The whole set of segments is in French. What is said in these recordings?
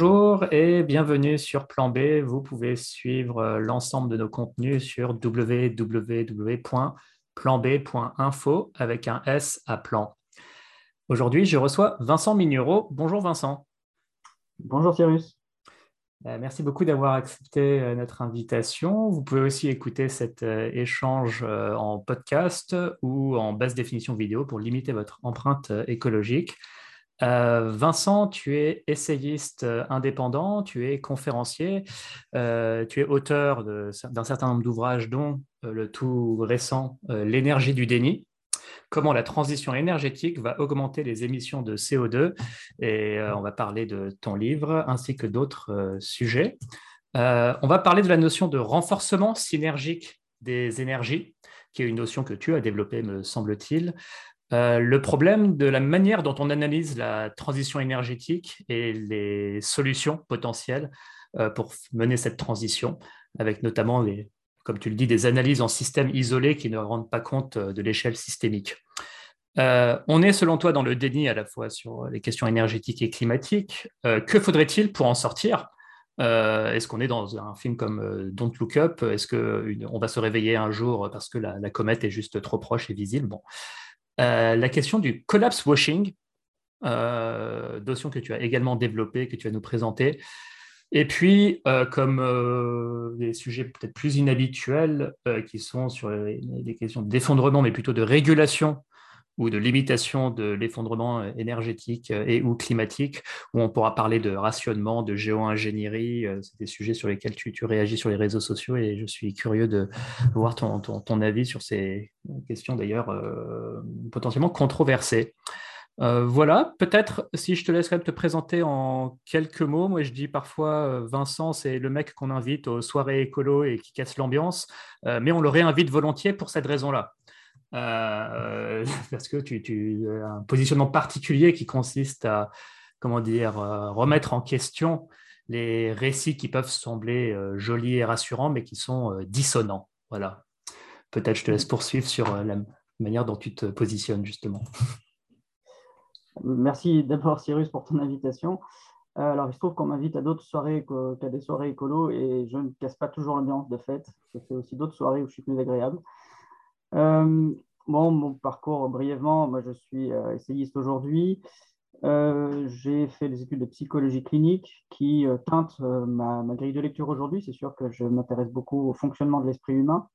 Bonjour et bienvenue sur Plan B. Vous pouvez suivre euh, l'ensemble de nos contenus sur www.planb.info avec un S à plan. Aujourd'hui, je reçois Vincent Mignereau. Bonjour Vincent. Bonjour Cyrus. Euh, merci beaucoup d'avoir accepté euh, notre invitation. Vous pouvez aussi écouter cet échange en podcast ou en basse définition vidéo pour limiter votre empreinte écologique. Euh, Vincent, tu es essayiste euh, indépendant, tu es conférencier, euh, tu es auteur d'un certain nombre d'ouvrages, dont le tout récent L'énergie du déni, comment la transition énergétique va augmenter les émissions de CO2. Et on va parler de ton livre ainsi que d'autres sujets. on va parler de la notion de renforcement synergique des énergies, qui est une notion que tu as développée, me semble-t-il. Euh, le problème de la manière dont on analyse la transition énergétique et les solutions potentielles euh, pour mener cette transition, avec notamment, comme tu le dis, des analyses en système isolé qui ne rendent pas compte euh, de l'échelle systémique. on est, selon toi, dans le déni à la fois sur les questions énergétiques et climatiques. que faudrait-il pour en sortir? Est-ce qu'on est dans un film comme Don't Look Up? Est-ce qu'on va se réveiller un jour parce que la, la, comète est juste trop proche et visible? Bon. Euh, la question du collapse washing, euh, notion que tu as également développée, que tu vas nous présenter. Et puis, euh, comme des sujets peut-être plus inhabituels, qui sont sur les, questions d'effondrement, mais plutôt de régulation ou de limitation de l'effondrement énergétique et ou climatique, où on pourra parler de rationnement, de géo-ingénierie. C'est des sujets sur lesquels tu, réagis sur les réseaux sociaux et je suis curieux de voir ton, avis sur ces questions d'ailleurs euh, potentiellement controversées. Euh, voilà, peut-être si je te laisserais te présenter en quelques mots. Moi, je dis parfois, euh, Vincent, c'est le mec qu'on invite aux soirées écolo et qui casse l'ambiance, mais on le réinvite volontiers pour cette raison-là. Euh, parce que tu, as un positionnement particulier qui consiste à comment dire, euh, remettre en question les récits qui peuvent sembler euh, jolis et rassurants, mais qui sont dissonants. Voilà. Peut-être je te laisse poursuivre sur la manière dont tu te positionnes, justement. Merci d'abord, Cyrus, pour ton invitation. Alors, il se trouve qu'on m'invite à d'autres soirées qu'à des soirées écolo et je ne casse pas toujours l'ambiance de fête. Je fais aussi d'autres soirées où je suis plus agréable. Euh, bon, mon parcours, brièvement, moi je suis euh, essayiste aujourd'hui. Euh, j'ai fait des études de psychologie clinique qui teintent ma, grille de lecture aujourd'hui. C'est sûr que je m'intéresse beaucoup au fonctionnement de l'esprit humain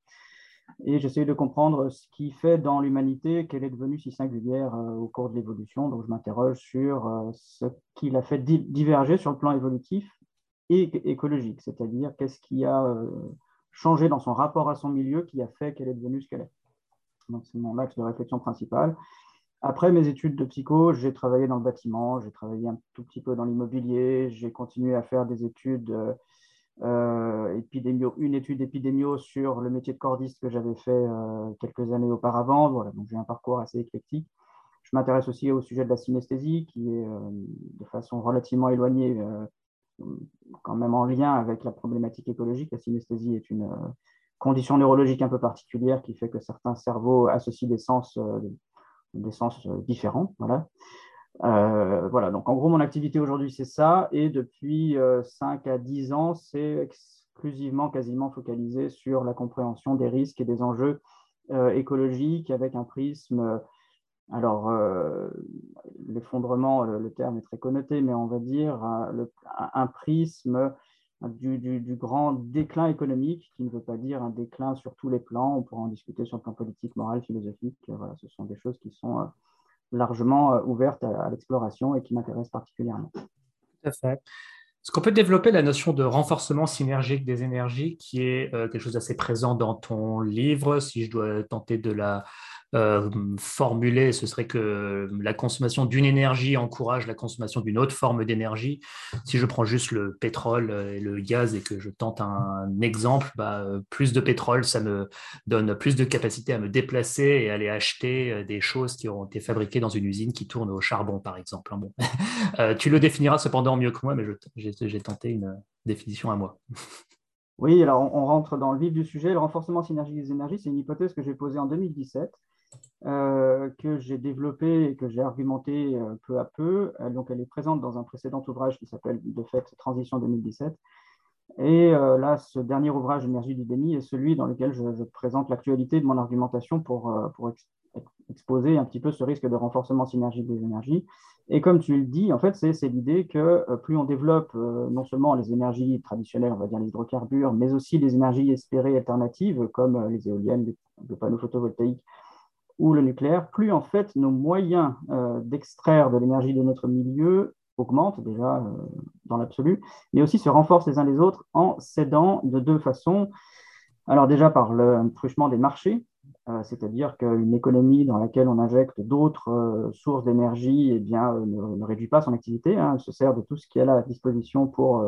et j'essaie de comprendre ce qui fait dans l'humanité qu'elle est devenue si singulière au cours de l'évolution. Donc je m'interroge sur ce qui l'a fait diverger sur le plan évolutif et écologique, c'est-à-dire qu'est-ce qui a changé dans son rapport à son milieu qui a fait qu'elle est devenue ce qu'elle est? C'est mon axe de réflexion principal. Après mes études de psycho, j'ai travaillé dans le bâtiment, j'ai travaillé un tout petit peu dans l'immobilier, j'ai continué à faire des études euh, euh une étude épidémio sur le métier de cordiste que j'avais fait euh, quelques années auparavant. Voilà, donc j'ai un parcours assez éclectique. Je m'intéresse aussi au sujet de la synesthésie, qui est euh, de façon relativement éloignée, quand même en lien avec la problématique écologique. La synesthésie est une condition neurologique un peu particulière qui fait que certains cerveaux associent des sens, euh, euh, différents. Voilà. Euh, voilà, donc en gros, mon activité aujourd'hui, c'est ça. Et depuis 5 à 10 ans, c'est exclusivement, quasiment focalisé sur la compréhension des risques et des enjeux écologiques avec un prisme. Alors, l'effondrement, le, terme est très connoté, mais on va dire un prisme du, grand déclin économique, qui ne veut pas dire un déclin sur tous les plans. On pourra en discuter sur le plan politique, moral, philosophique. Voilà, ce sont des choses qui sont euh, largement euh, ouvertes à, l'exploration et qui m'intéressent particulièrement. Tout à fait. Est-ce qu'on peut développer la notion de renforcement synergique des énergies, qui est euh, quelque chose d'assez présent dans ton livre, si je dois tenter de la euh, formulé, ce serait que la consommation d'une énergie encourage la consommation d'une autre forme d'énergie. Si je prends juste le pétrole et le gaz et que je tente un exemple, bah, plus de pétrole, ça me donne plus de capacité à me déplacer et aller acheter euh, des choses qui ont été fabriquées dans une usine qui tourne au charbon, par exemple. Hein. Euh, tu le définiras cependant mieux que moi, mais j'ai tenté une définition à moi. Oui, alors on, rentre dans le vif du sujet. Le renforcement synergique des énergies, c'est une hypothèse que j'ai posée en 2017, euh, que j'ai développée et que j'ai argumentée euh, peu à peu. donc elle est présente dans un précédent ouvrage qui s'appelle de fait Transition 2017. Et là, ce dernier ouvrage, Énergie du déni, est celui dans lequel je, présente l'actualité de mon argumentation pour, exposer un petit peu ce risque de renforcement synergique des énergies et comme tu le dis, en fait, c'est l'idée que euh, plus on développe euh, non seulement les énergies traditionnelles, on va dire les hydrocarbures, mais aussi les énergies espérées alternatives comme euh, les éoliennes, les panneaux photovoltaïques ou le nucléaire, plus en fait nos moyens d'extraire de l'énergie de notre milieu augmentent déjà dans l'absolu, mais aussi se renforcent les uns les autres en s'aidant de deux façons. Alors déjà par le truchement des marchés, euh, c'est-à-dire qu'une économie dans laquelle on injecte d'autres euh, sources d'énergie eh bien, euh, ne, réduit pas son activité, hein. elle se sert de tout ce qui est à disposition pour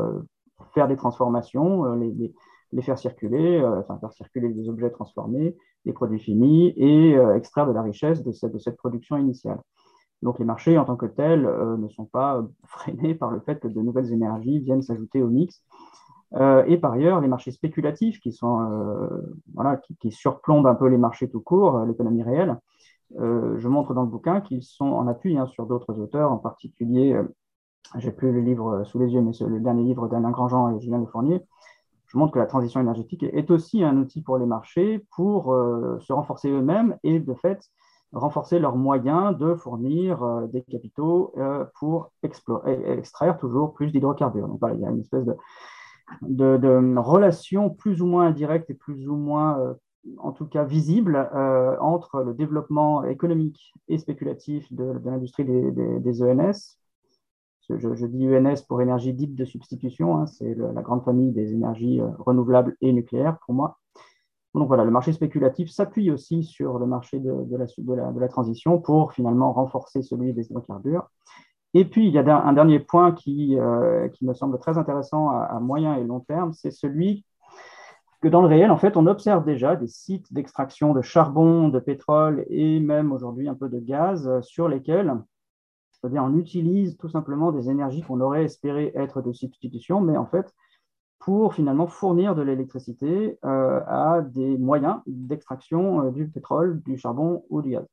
faire des transformations, les, faire circuler, faire circuler des objets transformés, des produits finis et extraire de la richesse de cette, production initiale. Donc les marchés en tant que tels ne sont pas freinés par le fait que de nouvelles énergies viennent s'ajouter au mix euh, et par ailleurs, les marchés spéculatifs qui, euh, surplombent un peu les marchés tout court, euh, l'économie réelle. je montre dans le bouquin qu'ils sont en appui hein, sur d'autres auteurs, en particulier, j'ai plus le livre sous les yeux, mais c'est le dernier livre d'Alain Grandjean et Julien Lefournier. Je montre que la transition énergétique est aussi un outil pour les marchés pour se renforcer eux-mêmes et de fait renforcer leurs moyens de fournir des capitaux pour extraire toujours plus d'hydrocarbures. Donc voilà, il y a une espèce de, relations plus ou moins indirectes et plus ou moins, euh, en tout cas visibles, euh, entre le développement économique et spéculatif de, l'industrie des, ENS. Je, dis ENS pour énergie dite de substitution, hein, c'est la grande famille des énergies euh, renouvelables et nucléaires pour moi. Donc voilà, le marché spéculatif s'appuie aussi sur le marché de, la, transition pour finalement renforcer celui des hydrocarbures. Et puis, il y a un dernier point euh, qui me semble très intéressant à, moyen et long terme, c'est celui que dans le réel, en fait, on observe déjà des sites d'extraction de charbon, de pétrole et même aujourd'hui un peu de gaz sur lesquels on utilise tout simplement des énergies qu'on aurait espéré être de substitution, mais en fait, pour finalement fournir de l'électricité euh, à des moyens d'extraction euh, du pétrole, du charbon ou du gaz.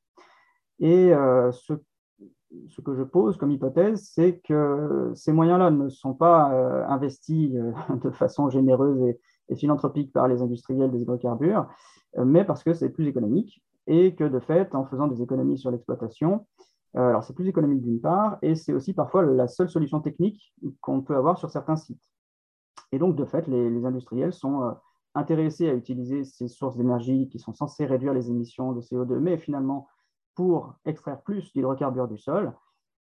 Et ce ce que je pose comme hypothèse, c'est que ces moyens-là ne sont pas euh, investis euh, de façon généreuse et, philanthropique par les industriels des hydrocarbures, euh, mais parce que c'est plus économique et que de fait, en faisant des économies sur l'exploitation, alors c'est plus économique d'une part, et c'est aussi parfois la seule solution technique qu'on peut avoir sur certains sites. Et donc, de fait, les, industriels sont intéressés à utiliser ces sources d'énergie qui sont censées réduire les émissions de CO2, mais finalement pour extraire plus d'hydrocarbures du sol.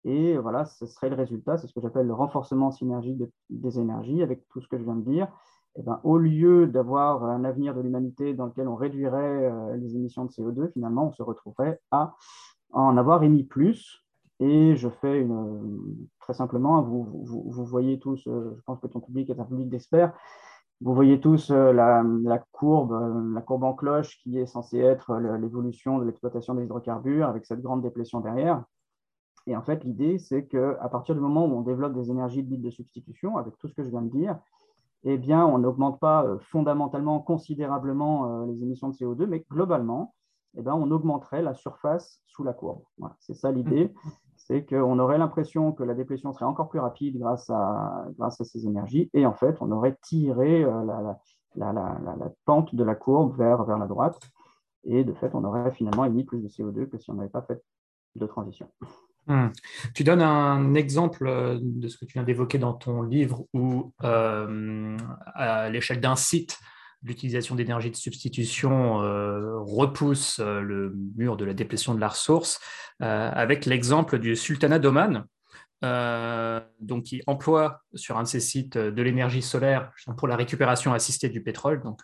Et voilà, ce serait le résultat, c'est ce que j'appelle le renforcement synergique des énergies avec tout ce que je viens de dire. Et eh ben, au lieu d'avoir un avenir de l'humanité dans lequel on réduirait euh, les émissions de CO2, finalement, on se retrouverait à en avoir émis plus. Et je fais une, très simplement, vous, vous, vous voyez tous, euh, je pense que ton public est un public d'experts, vous voyez tous euh, la, courbe, euh, la courbe en cloche qui est censée être l'évolution de l'exploitation des hydrocarbures avec cette grande déplétion derrière. Et en fait, l'idée, c'est qu'à partir du moment où on développe des énergies dites de substitution, avec tout ce que je viens de dire, eh bien, on n'augmente pas fondamentalement, considérablement les émissions de CO2, mais globalement, eh bien, on augmenterait la surface sous la courbe. c'est ça l'idée c'est qu'on aurait l'impression que la déplétion serait encore plus rapide grâce à, grâce à ces énergies, et en fait, on aurait tiré euh, la, la, pente de la courbe vers, vers la droite, et de fait, on aurait finalement émis plus de CO2 que si on n'avait pas fait de transition. Hmm. Tu donnes un exemple euh, de ce que tu viens d'évoquer dans ton livre où, euh, à l'échelle d'un site, l'utilisation d'énergie de substitution euh, repousse euh, le mur de la déplétion de la ressource, euh, avec l'exemple du sultanat d'Oman, donc qui emploie sur un de ses sites de l'énergie solaire pour la récupération assistée du pétrole, donc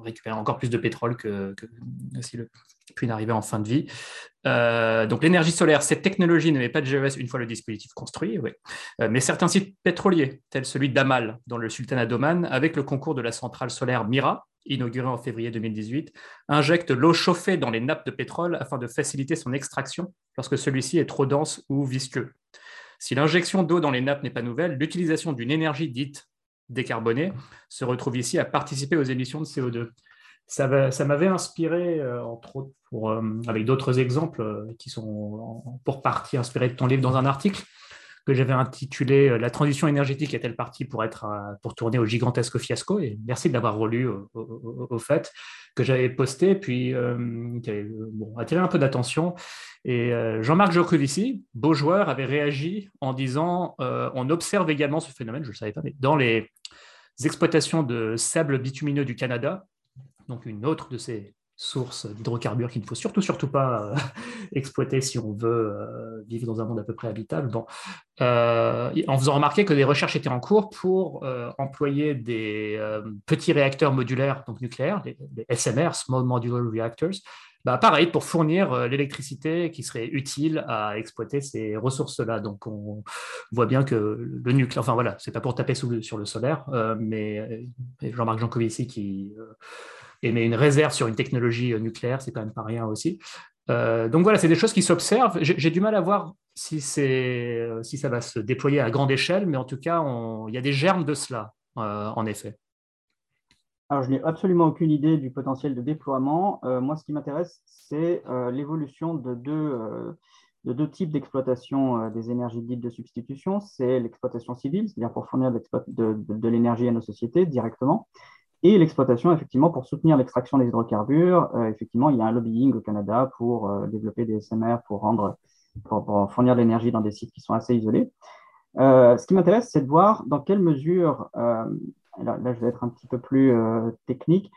récupérer encore plus de pétrole que, si le n'arrivait en fin de vie. donc l'énergie solaire, cette technologie ne met pas de GES une fois le dispositif construit, mais certains sites pétroliers, tels celui d'Amal dans le sultanat d'Oman, avec le concours de la centrale solaire Mira, inaugurée en février 2018, injecte l'eau chauffée dans les nappes de pétrole afin de faciliter son extraction lorsque celui-ci est trop dense ou visqueux. Si l'injection d'eau dans les nappes n'est pas nouvelle, l'utilisation d'une énergie dite décarbonés se retrouvent ici à participer aux émissions de CO2. Ça, m'avait inspiré, entre autres, pour, avec d'autres exemples qui sont pour partie inspirés de ton livre dans un article, que j'avais intitulé euh, La transition énergétique est-elle partie pour, être, pour tourner au gigantesque fiasco Et merci de l'avoir relu au, fait, que j'avais posté, puis euh, qui avait attiré un peu d'attention. Et euh, Jean-Marc Jocovici, beau joueur, avait réagi en disant On observe également ce phénomène, je ne le savais pas, mais dans les exploitations de sable bitumineux du Canada, donc une autre de ces source d'hydrocarbures qu'il ne faut surtout, surtout pas euh, exploiter si on veut euh, vivre dans un monde à peu près habitable. Bon. Euh, en faisant remarquer que des recherches étaient en cours pour employer des petits réacteurs modulaires donc nucléaires, les, SMR, Small Modular Reactors, bah, pareil, pour fournir l'électricité qui serait utile à exploiter ces ressources-là. Donc, on voit bien que le nucléaire, enfin voilà, c'est pas pour taper sur le solaire, mais Jean-Marc Jancovici qui mais une réserve sur une technologie euh, nucléaire, c'est quand même pas rien aussi. Euh, donc voilà, c'est des choses qui s'observent. J'ai du mal à voir si, euh, si ça va se déployer à grande échelle, mais en tout cas, il y a des germes de cela, en effet. Alors, je n'ai absolument aucune idée du potentiel de déploiement. moi, ce qui m'intéresse, c'est l'évolution de deux, de deux types d'exploitation des énergies dites de substitution. C'est l'exploitation civile, c'est-à-dire pour fournir de l'énergie à nos sociétés directement, et l'exploitation, effectivement, pour soutenir l'extraction des hydrocarbures. Euh, effectivement, il y a un lobbying au Canada pour euh, développer des SMR, pour, fournir de l'énergie dans des sites qui sont assez isolés. Euh, ce qui m'intéresse, c'est de voir dans quelle mesure, là, je vais être un petit peu plus technique,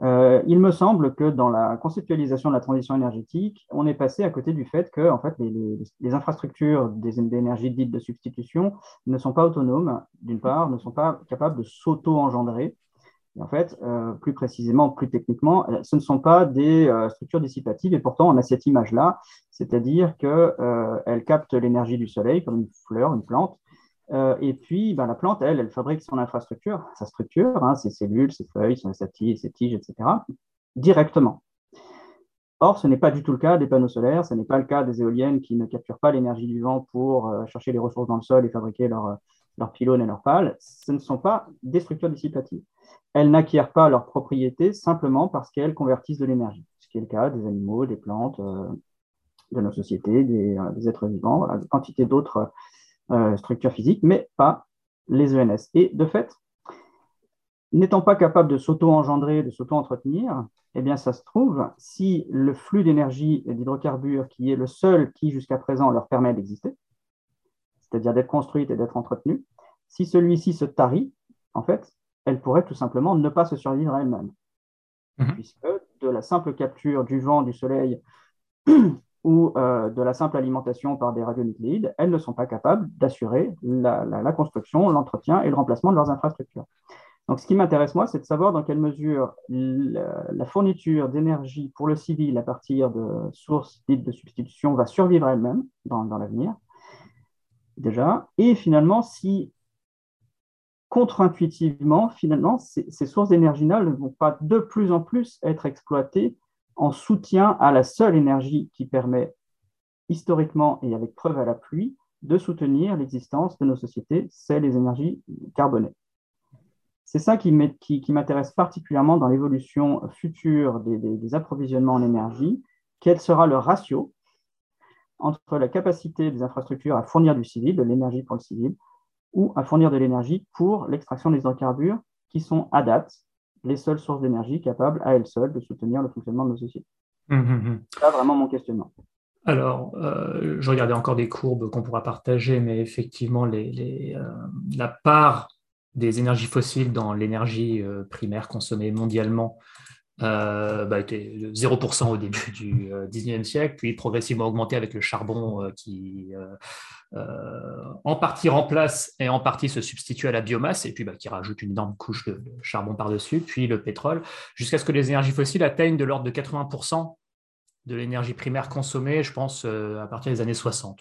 il me semble que dans la conceptualisation de la transition énergétique, on est passé à côté du fait que en fait, les, les, les infrastructures d'énergie dites de substitution ne sont pas autonomes, d'une part, ne sont pas capables de s'auto-engendrer en fait, euh, plus précisément, plus techniquement, euh, ce ne sont pas des euh, structures dissipatives et pourtant on a cette image-là, c'est-à-dire qu'elles captent l'énergie du soleil comme une fleur, une plante, et puis ben, la plante, elle, elle fabrique son infrastructure, sa structure, hein, ses cellules, ses feuilles, ses tiges, ses tiges, etc., directement. Or, ce n'est pas du tout le cas des panneaux solaires, ce n'est pas le cas des éoliennes qui ne capturent pas l'énergie du vent pour chercher les ressources dans le sol et fabriquer leurs leur pylônes et leurs pales. Ce ne sont pas des structures dissipatives elles n'acquièrent pas leurs propriétés simplement parce qu'elles convertissent de l'énergie, ce qui est le cas des animaux, des plantes, euh, de nos sociétés, des, euh, êtres vivants, voilà, quantité d'autres euh, structures physiques, mais pas les ENS. Et de fait, n'étant pas capable de s'auto-engendrer, de s'auto-entretenir, eh bien, ça se trouve, si le flux d'énergie et d'hydrocarbures, qui est le seul qui, jusqu'à présent, leur permet d'exister, c'est-à-dire d'être construite et d'être entretenue, si celui-ci se tarit, en fait, elle pourrait tout simplement ne pas se survivre à elle-même. Mhm. Puisque de la simple capture du vent, du soleil ou euh, de la simple alimentation par des radionucléides, elles ne sont pas capables d'assurer la, construction, l'entretien et le remplacement de leurs infrastructures. Donc, ce qui m'intéresse, moi, c'est de savoir dans quelle mesure la, fourniture d'énergie pour le civil à partir de sources dites de substitution va survivre elle-même dans, dans l'avenir, déjà, et finalement, si contre-intuitivement, finalement, ces, sources d'énergie-là ne vont pas de plus en plus être exploitées en soutien à la seule énergie qui permet, historiquement et avec preuve à la pluie, de soutenir l'existence de nos sociétés, c'est les énergies carbonées. C'est ça qui m'intéresse particulièrement dans l'évolution future des approvisionnements en énergie. Quel sera le ratio entre la capacité des infrastructures à fournir du civil, de l'énergie pour le civil, ou à fournir de l'énergie pour l'extraction des hydrocarbures qui sont à date les seules sources d'énergie capables à elles seules de soutenir le fonctionnement de nos sociétés. Hum, hum. C'est vraiment mon questionnement. Alors, euh, je regardais encore des courbes qu'on pourra partager, mais effectivement, les, euh, la part des énergies fossiles dans l'énergie euh, primaire consommée mondialement euh, bah, était 0% au début du 19e siècle, puis progressivement augmenté avec le charbon qui euh, en partie remplace et en partie se substitue à la biomasse, et puis bah, qui rajoute une énorme couche de, charbon par-dessus, puis le pétrole, jusqu'à ce que les énergies fossiles atteignent de l'ordre de 80% de l'énergie primaire consommée, je pense, euh, à partir des années 60,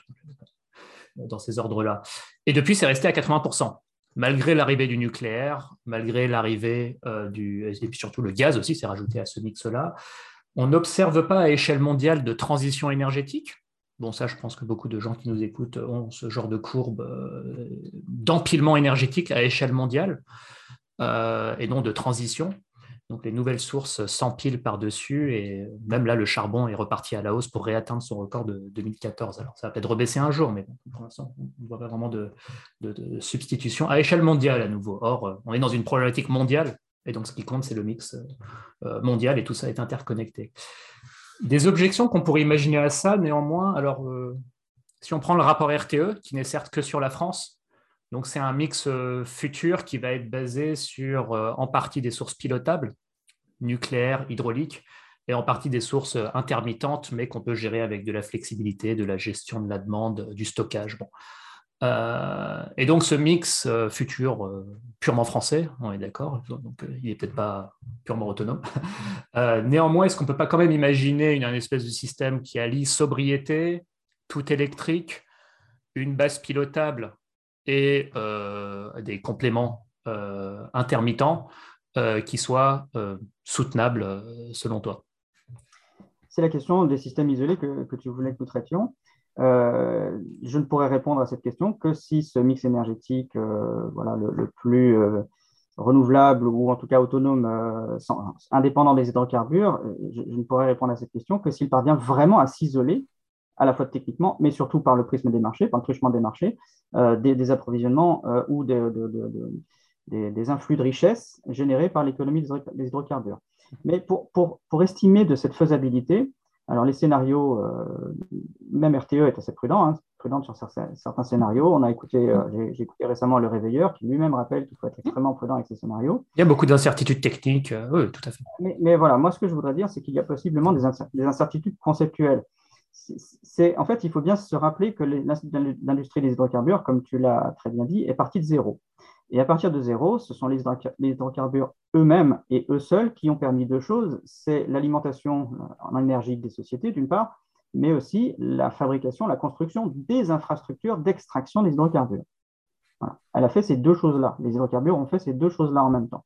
dans ces ordres-là. Et depuis, c'est resté à 80%, malgré l'arrivée du nucléaire, malgré l'arrivée euh, du... Et puis surtout le gaz aussi s'est rajouté à ce mix-là. On n'observe pas à échelle mondiale de transition énergétique Bon, ça, je pense que beaucoup de gens qui nous écoutent ont ce genre de courbe d'empilement énergétique à échelle mondiale et non de transition. Donc les nouvelles sources s'empilent par-dessus et même là, le charbon est reparti à la hausse pour réatteindre son record de 2014. Alors ça va peut-être rebaisser un jour, mais pour l'instant, on ne voit pas vraiment de, substitution à échelle mondiale à nouveau. Or, on est dans une problématique mondiale et donc ce qui compte, c'est le mix euh, mondial et tout ça est interconnecté. Des objections qu'on pourrait imaginer à ça, néanmoins, alors euh, si on prend le rapport RTE, qui n'est certes que sur la France, donc, c'est un mix euh, futur qui va être basé sur, euh, en partie, des sources pilotables, nucléaires, hydrauliques, et en partie des sources euh, intermittentes, mais qu'on peut gérer avec de la flexibilité, de la gestion de la demande, du stockage. et donc, ce mix futur purement français, on est d'accord, donc il n'est peut-être pas purement autonome. néanmoins, est-ce qu'on ne peut pas quand même imaginer une, une espèce de système qui allie sobriété, tout électrique, une base pilotable et euh, des compléments euh, intermittents euh, qui soient soutenables selon toi C'est la question des systèmes isolés que, tu voulais que nous traitions. je ne pourrais répondre à cette question que si ce mix énergétique, voilà, le, plus renouvelable ou en tout cas autonome, indépendant des hydrocarbures, je, ne pourrais répondre à cette question que s'il parvient vraiment à s'isoler à la fois techniquement, mais surtout par le prisme des marchés, par le truchement des marchés, euh, des, approvisionnements euh, ou des, des, influx de richesse générés par l'économie des hydrocarbures. Mais pour, pour, pour, estimer de cette faisabilité, alors les scénarios, euh, même RTE est assez prudent, hein, prudent sur certains, scénarios. On a écouté, j'ai écouté récemment le réveilleur qui lui-même rappelle qu'il faut être extrêmement prudent avec ces scénarios. Il y a beaucoup d'incertitudes techniques, oui, tout à fait. Mais, mais, voilà, moi ce que je voudrais dire, c'est qu'il y a possiblement des, incertitudes conceptuelles c'est en fait, il faut bien se rappeler que l'industrie des hydrocarbures, comme tu l'as très bien dit, est partie de zéro. Et à partir de zéro, ce sont les hydrocarbures eux-mêmes et eux seuls qui ont permis deux choses. C'est l'alimentation en énergie des sociétés, d'une part, mais aussi la fabrication, la construction des infrastructures d'extraction des hydrocarbures. Elle a fait ces deux choses-là. Les hydrocarbures ont fait ces deux choses-là en même temps.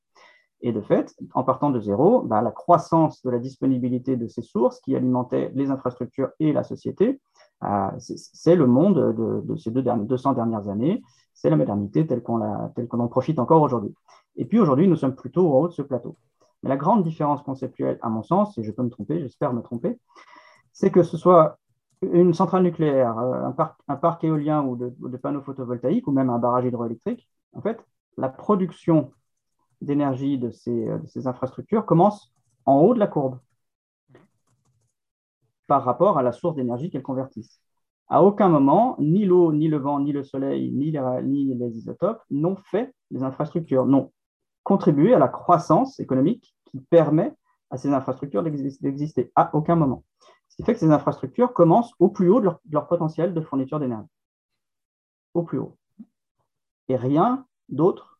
Et de fait, en partant de zéro, bah, la croissance de la disponibilité de ces sources qui alimentaient les infrastructures et la société, euh, c'est le monde de, ces deux 200 dernières années, c'est la modernité telle qu'on en profite encore aujourd'hui. Et puis aujourd'hui, nous sommes plutôt au haut de ce plateau. Mais la grande différence conceptuelle, à mon sens, et je peux me tromper, j'espère me tromper, c'est que ce soit une centrale nucléaire, euh, un parc, un parc éolien ou de, de panneaux photovoltaïques, ou même un barrage hydroélectrique, en fait, la production d'énergie de ces, de ces infrastructures commence en haut de la courbe par rapport à la source d'énergie qu'elles convertissent. À aucun moment, ni l'eau, ni le vent, ni le soleil, ni les, ni les isotopes n'ont fait les infrastructures, n'ont contribué à la croissance économique qui permet à ces infrastructures d'exister. À aucun moment. Ce qui fait que ces infrastructures commencent au plus haut de leur, de leur potentiel de fourniture d'énergie. Au plus haut. Et rien d'autre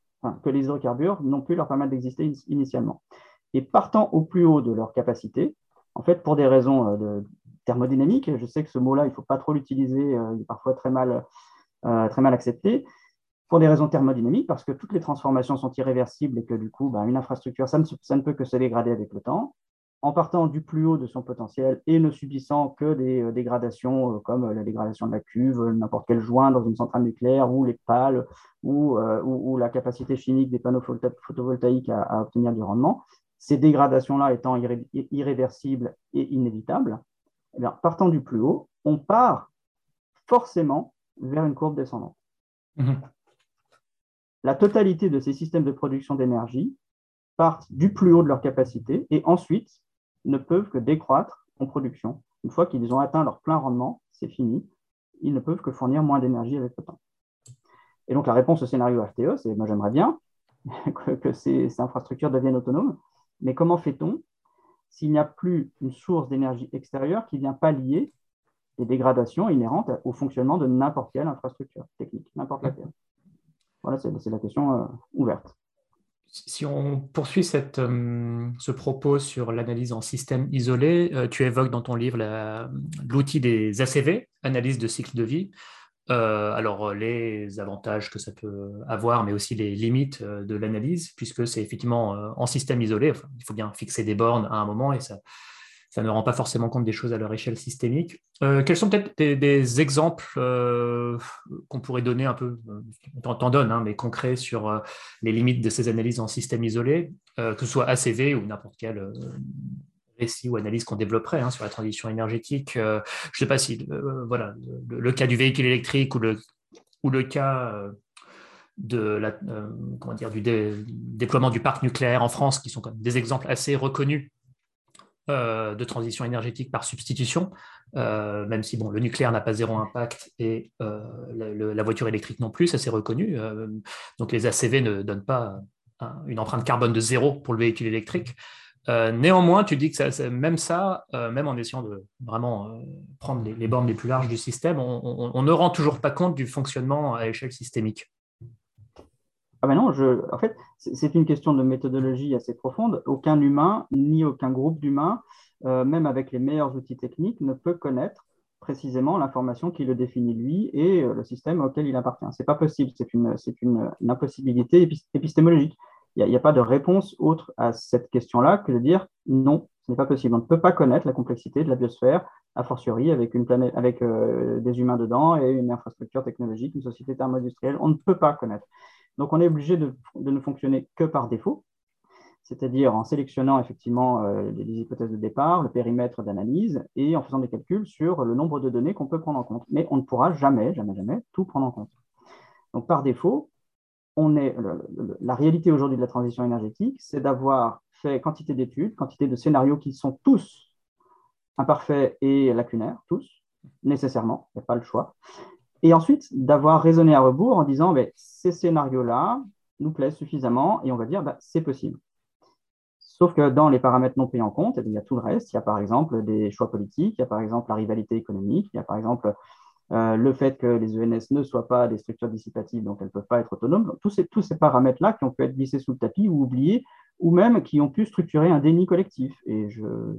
que les hydrocarbures n'ont pu leur permettre d'exister initialement. Et partant au plus haut de leur capacité, en fait, pour des raisons euh, de thermodynamiques, je sais que ce mot-là, il ne faut pas trop l'utiliser, euh, il est parfois très mal, euh, très mal accepté, pour des raisons thermodynamiques, parce que toutes les transformations sont irréversibles et que du coup, ben, une infrastructure, ça ne, peut que se dégrader avec le temps en partant du plus haut de son potentiel et ne subissant que des euh, dégradations euh, comme euh, la dégradation de la cuve, n'importe quel joint dans une centrale nucléaire ou les pales ou, ou, la capacité chimique des panneaux photovoltaïques à, obtenir du rendement, ces dégradations-là étant irréversibles et inévitables, eh partant du plus haut, on part forcément vers une courbe descendante. Mmh la totalité de ces systèmes de production d'énergie partent du plus haut de leur capacité et ensuite ne peuvent que décroître en production. Une fois qu'ils ont atteint leur plein rendement, c'est fini. Ils ne peuvent que fournir moins d'énergie avec le temps. Et donc la réponse au scénario RTE, c'est moi j'aimerais bien que, ces, infrastructures deviennent autonomes, mais comment fait-on s'il n'y a plus une source d'énergie extérieure qui vient pallier les dégradations inhérentes au fonctionnement de n'importe quelle infrastructure technique, n'importe laquelle? Voilà, c'est la question euh, ouverte si on poursuit euh, ce propos sur l'analyse en système isolé, euh, tu évoques dans ton livre l'outil des ACV, analyse de cycle de vie. Euh, alors, les avantages que ça peut avoir, mais aussi les limites de l'analyse, puisque c'est effectivement en système isolé, il faut bien fixer des bornes à un moment et ça, ça ne rend pas forcément compte des choses à leur échelle systémique. quels sont peut-être des, exemples qu'on pourrait donner un peu, on t'en donne, hein, mais concrets sur les limites de ces analyses en système isolé, que ce soit ACV ou n'importe quel récit ou analyse qu'on développerait hein, sur la transition énergétique. je ne sais pas si voilà, le, cas du véhicule électrique ou le, ou le cas de euh, comment dire, du déploiement du parc nucléaire en France, qui sont des exemples assez reconnus euh, de transition énergétique par substitution, euh, même si bon, le nucléaire n'a pas zéro impact et la, voiture électrique non plus, ça c'est reconnu. donc les ACV ne donnent pas une empreinte carbone de zéro pour le véhicule électrique. néanmoins, tu dis que même ça, même en essayant de vraiment prendre les, bornes les plus larges du système, on, ne rend toujours pas compte du fonctionnement à échelle systémique. Ah ben non, je, en fait, c'est une question de méthodologie assez profonde. Aucun humain, ni aucun groupe d'humains, euh, même avec les meilleurs outils techniques, ne peut connaître précisément l'information qui le définit lui et euh, le système auquel il appartient. Ce n'est pas possible, c'est une, une, impossibilité épistémologique. Il n'y a, pas de réponse autre à cette question-là que de dire non, ce n'est pas possible. On ne peut pas connaître la complexité de la biosphère, a fortiori avec, une planète, avec euh, des humains dedans et une infrastructure technologique, une société thermo-industrielle. On ne peut pas connaître. Donc, on est obligé de, ne fonctionner que par défaut, c'est-à-dire en sélectionnant effectivement euh, les, hypothèses de départ, le périmètre d'analyse et en faisant des calculs sur le nombre de données qu'on peut prendre en compte. Mais on ne pourra jamais, jamais, jamais tout prendre en compte. Donc, par défaut, on est, la réalité aujourd'hui de la transition énergétique, c'est d'avoir fait quantité d'études, quantité de scénarios qui sont tous imparfaits et lacunaires, tous, nécessairement, il n'y a pas le choix, et ensuite, d'avoir raisonné à rebours en disant, mais, ces scénarios-là nous plaisent suffisamment et on va dire, bah, c'est possible. Sauf que dans les paramètres non pris en compte, il y a tout le reste. Il y a par exemple des choix politiques, il y a par exemple la rivalité économique, il y a par exemple euh, le fait que les ENS ne soient pas des structures dissipatives, donc elles ne peuvent pas être autonomes. Tous ces, tous ces paramètres-là qui ont pu être glissés sous le tapis ou oubliés, ou même qui ont pu structurer un déni collectif. Et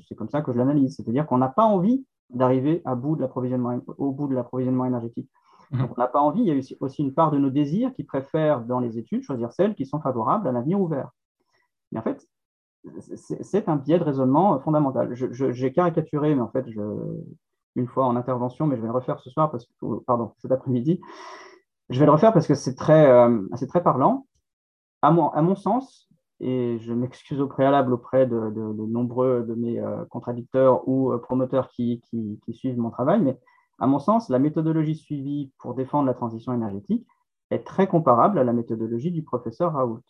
c'est comme ça que je l'analyse. C'est-à-dire qu'on n'a pas envie d'arriver au bout de l'approvisionnement énergétique. On n'a pas envie, il y a aussi une part de nos désirs qui préfèrent dans les études choisir celles qui sont favorables à l'avenir ouvert. Mais en fait, c'est un biais de raisonnement fondamental. J'ai caricaturé, mais en fait, une fois en intervention, mais je vais le refaire ce soir, parce que, pardon, cet après-midi. Je vais le refaire parce que c'est très, euh, très parlant. À mon, à mon sens, et je m'excuse au préalable auprès de, nombreux de mes euh, contradicteurs ou euh, promoteurs qui, qui, suivent mon travail, mais à mon sens, la méthodologie suivie pour défendre la transition énergétique est très comparable à la méthodologie du professeur Raoult.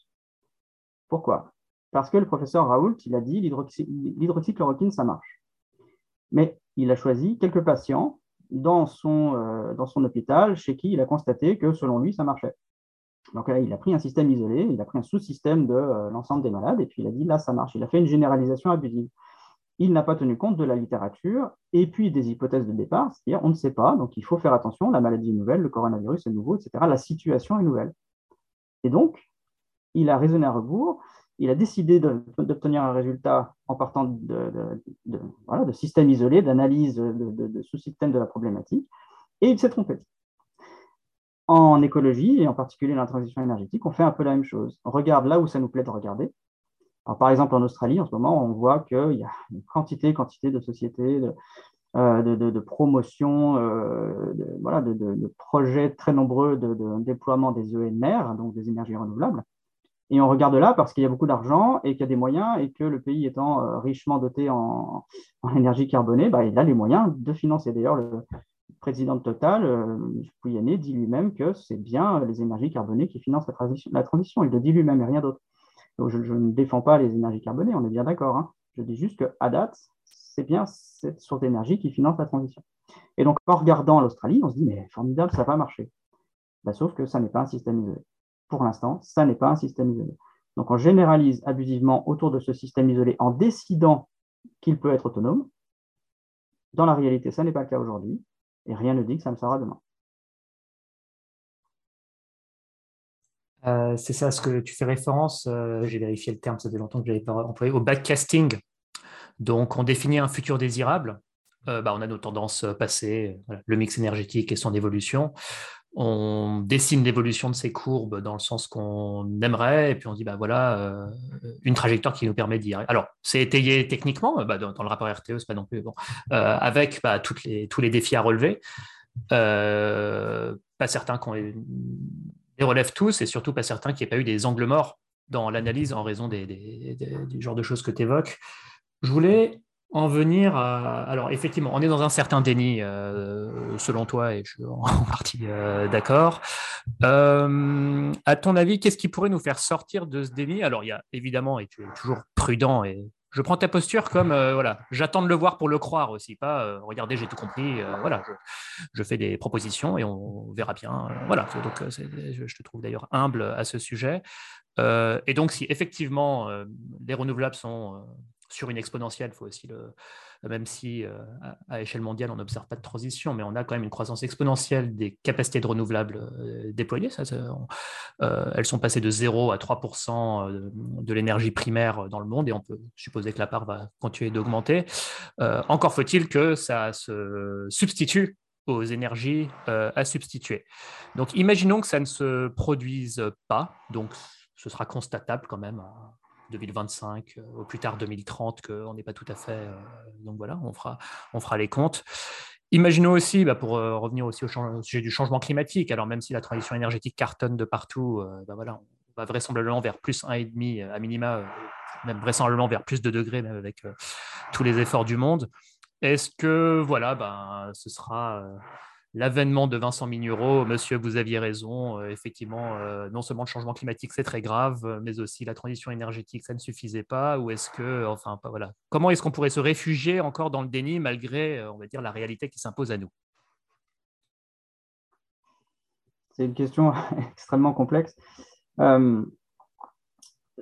Pourquoi? Parce que le professeur Raoult, il a dit l'hydroxychloroquine, ça marche. Mais il a choisi quelques patients dans son, euh, dans son hôpital chez qui il a constaté que selon lui, ça marchait. Donc là, il a pris un système isolé, il a pris un sous-système de euh, l'ensemble des malades, et puis il a dit là, ça marche. Il a fait une généralisation abusive il n'a pas tenu compte de la littérature et puis des hypothèses de départ, c'est-à-dire on ne sait pas, donc il faut faire attention, la maladie est nouvelle, le coronavirus est nouveau, etc. La situation est nouvelle. Et donc, il a raisonné à rebours, il a décidé d'obtenir un résultat en partant de, de, systèmes isolés, d'analyse de, sous-systèmes de la problématique, et il s'est trompé. En écologie, et en particulier dans la transition énergétique, on fait un peu la même chose. On regarde là où ça nous plaît de regarder, par exemple, en Australie, en ce moment, on voit qu'il y a une quantité, quantité de sociétés, de, euh, de, promotion, euh, de, projets très nombreux de, déploiement des ENR, donc des énergies renouvelables. Et on regarde là parce qu'il y a beaucoup d'argent et qu'il y a des moyens et que le pays étant euh, richement doté en, énergie carbonée, bah, il a les moyens de financer. D'ailleurs, le président de Total, Pouyanné, dit lui-même que c'est bien les énergies carbonées qui financent. La transition. Il le dit lui-même et rien d'autre je, ne défends pas les énergies carbonées, on est bien d'accord. Hein. Je dis juste qu'à date, c'est bien cette source d'énergie qui finance la transition. Et donc, en regardant l'Australie, on se dit, mais formidable, ça va marcher. Bah, sauf que ça n'est pas un système isolé. Pour l'instant, ça n'est pas un système isolé. Donc, on généralise abusivement autour de ce système isolé en décidant qu'il peut être autonome. Dans la réalité, ça n'est pas le cas aujourd'hui, et rien ne dit que ça me sera demain. Euh, c'est ça, ce que tu fais référence, euh, j'ai vérifié le terme, ça fait longtemps que je n'avais pas employé, au backcasting. Donc, on définit un futur désirable. Euh, bah, on a nos tendances passées, le mix énergétique et son évolution. on dessine l'évolution de ces courbes dans le sens qu'on aimerait, et puis on dit, bah voilà, une trajectoire qui nous permet d'y arriver. Alors, c'est étayé techniquement, bah, dans, le rapport RTE, c'est pas non plus bon, avec tous les défis à relever. Pas certains qu'on les, relève tous, et surtout pas certains qu'il n'y ait pas eu des angles morts dans l'analyse en raison des, des, des, genres de choses que tu évoques. Je voulais en venir à... Alors effectivement, on est dans un certain déni, euh, selon toi, et je suis en partie euh, d'accord. Euh, à ton avis, qu'est-ce qui pourrait nous faire sortir de ce déni? Alors il y a évidemment, et tu es toujours prudent, et je prends ta posture comme, voilà, j'attends de le voir pour le croire aussi, pas, regardez, j'ai tout compris, voilà, je, fais des propositions et on verra bien. voilà, donc je, je, te trouve d'ailleurs humble à ce sujet. et donc si effectivement les renouvelables sont sur une exponentielle, faut aussi le, même si euh, à, échelle mondiale on n'observe pas de transition, mais on a quand même une croissance exponentielle des capacités de renouvelables euh, déployées. Euh, elles sont passées de 0 à 3% de l'énergie primaire dans le monde et on peut supposer que la part va continuer d'augmenter. encore faut-il que ça se substitue aux énergies à substituer. Donc imaginons que ça ne se produise pas, donc ce sera constatable quand même 2025, euh, au plus tard 2030, qu'on n'est pas tout à fait. Euh, donc voilà, on fera, on fera les comptes. Imaginons aussi, bah, pour euh, revenir aussi au, sujet du changement climatique, alors même si la transition énergétique cartonne de partout, bah, voilà, on va vraisemblablement vers plus 1,5 à minima, même vraisemblablement vers plus de degrés, même avec tous les efforts du monde. Est-ce que voilà, ben, ce sera l'avènement de Vincent Mignereau, monsieur, vous aviez raison, euh, effectivement, euh, non seulement le changement climatique, c'est très grave, euh, mais aussi la transition énergétique, ça ne suffisait pas, ou est-ce que, enfin, pas, voilà, comment est-ce qu'on pourrait se réfugier encore dans le déni malgré, on va dire, la réalité qui s'impose à nous? C'est une question extrêmement complexe.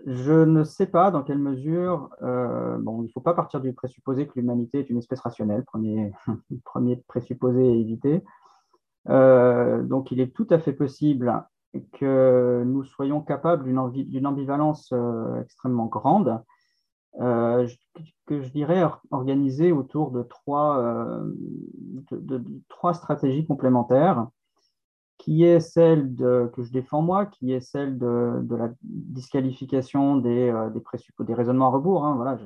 je ne sais pas dans quelle mesure, bon, il ne faut pas partir du présupposé que l'humanité est une espèce rationnelle, premier, premier présupposé à éviter. Euh, donc, il est tout à fait possible que nous soyons capables d'une ambivalence euh, extrêmement grande, euh, que je dirais organisée autour de trois, stratégies complémentaires, qui est celle que je défends moi, qui est celle de, la disqualification des raisonnements à rebours. Hein, voilà,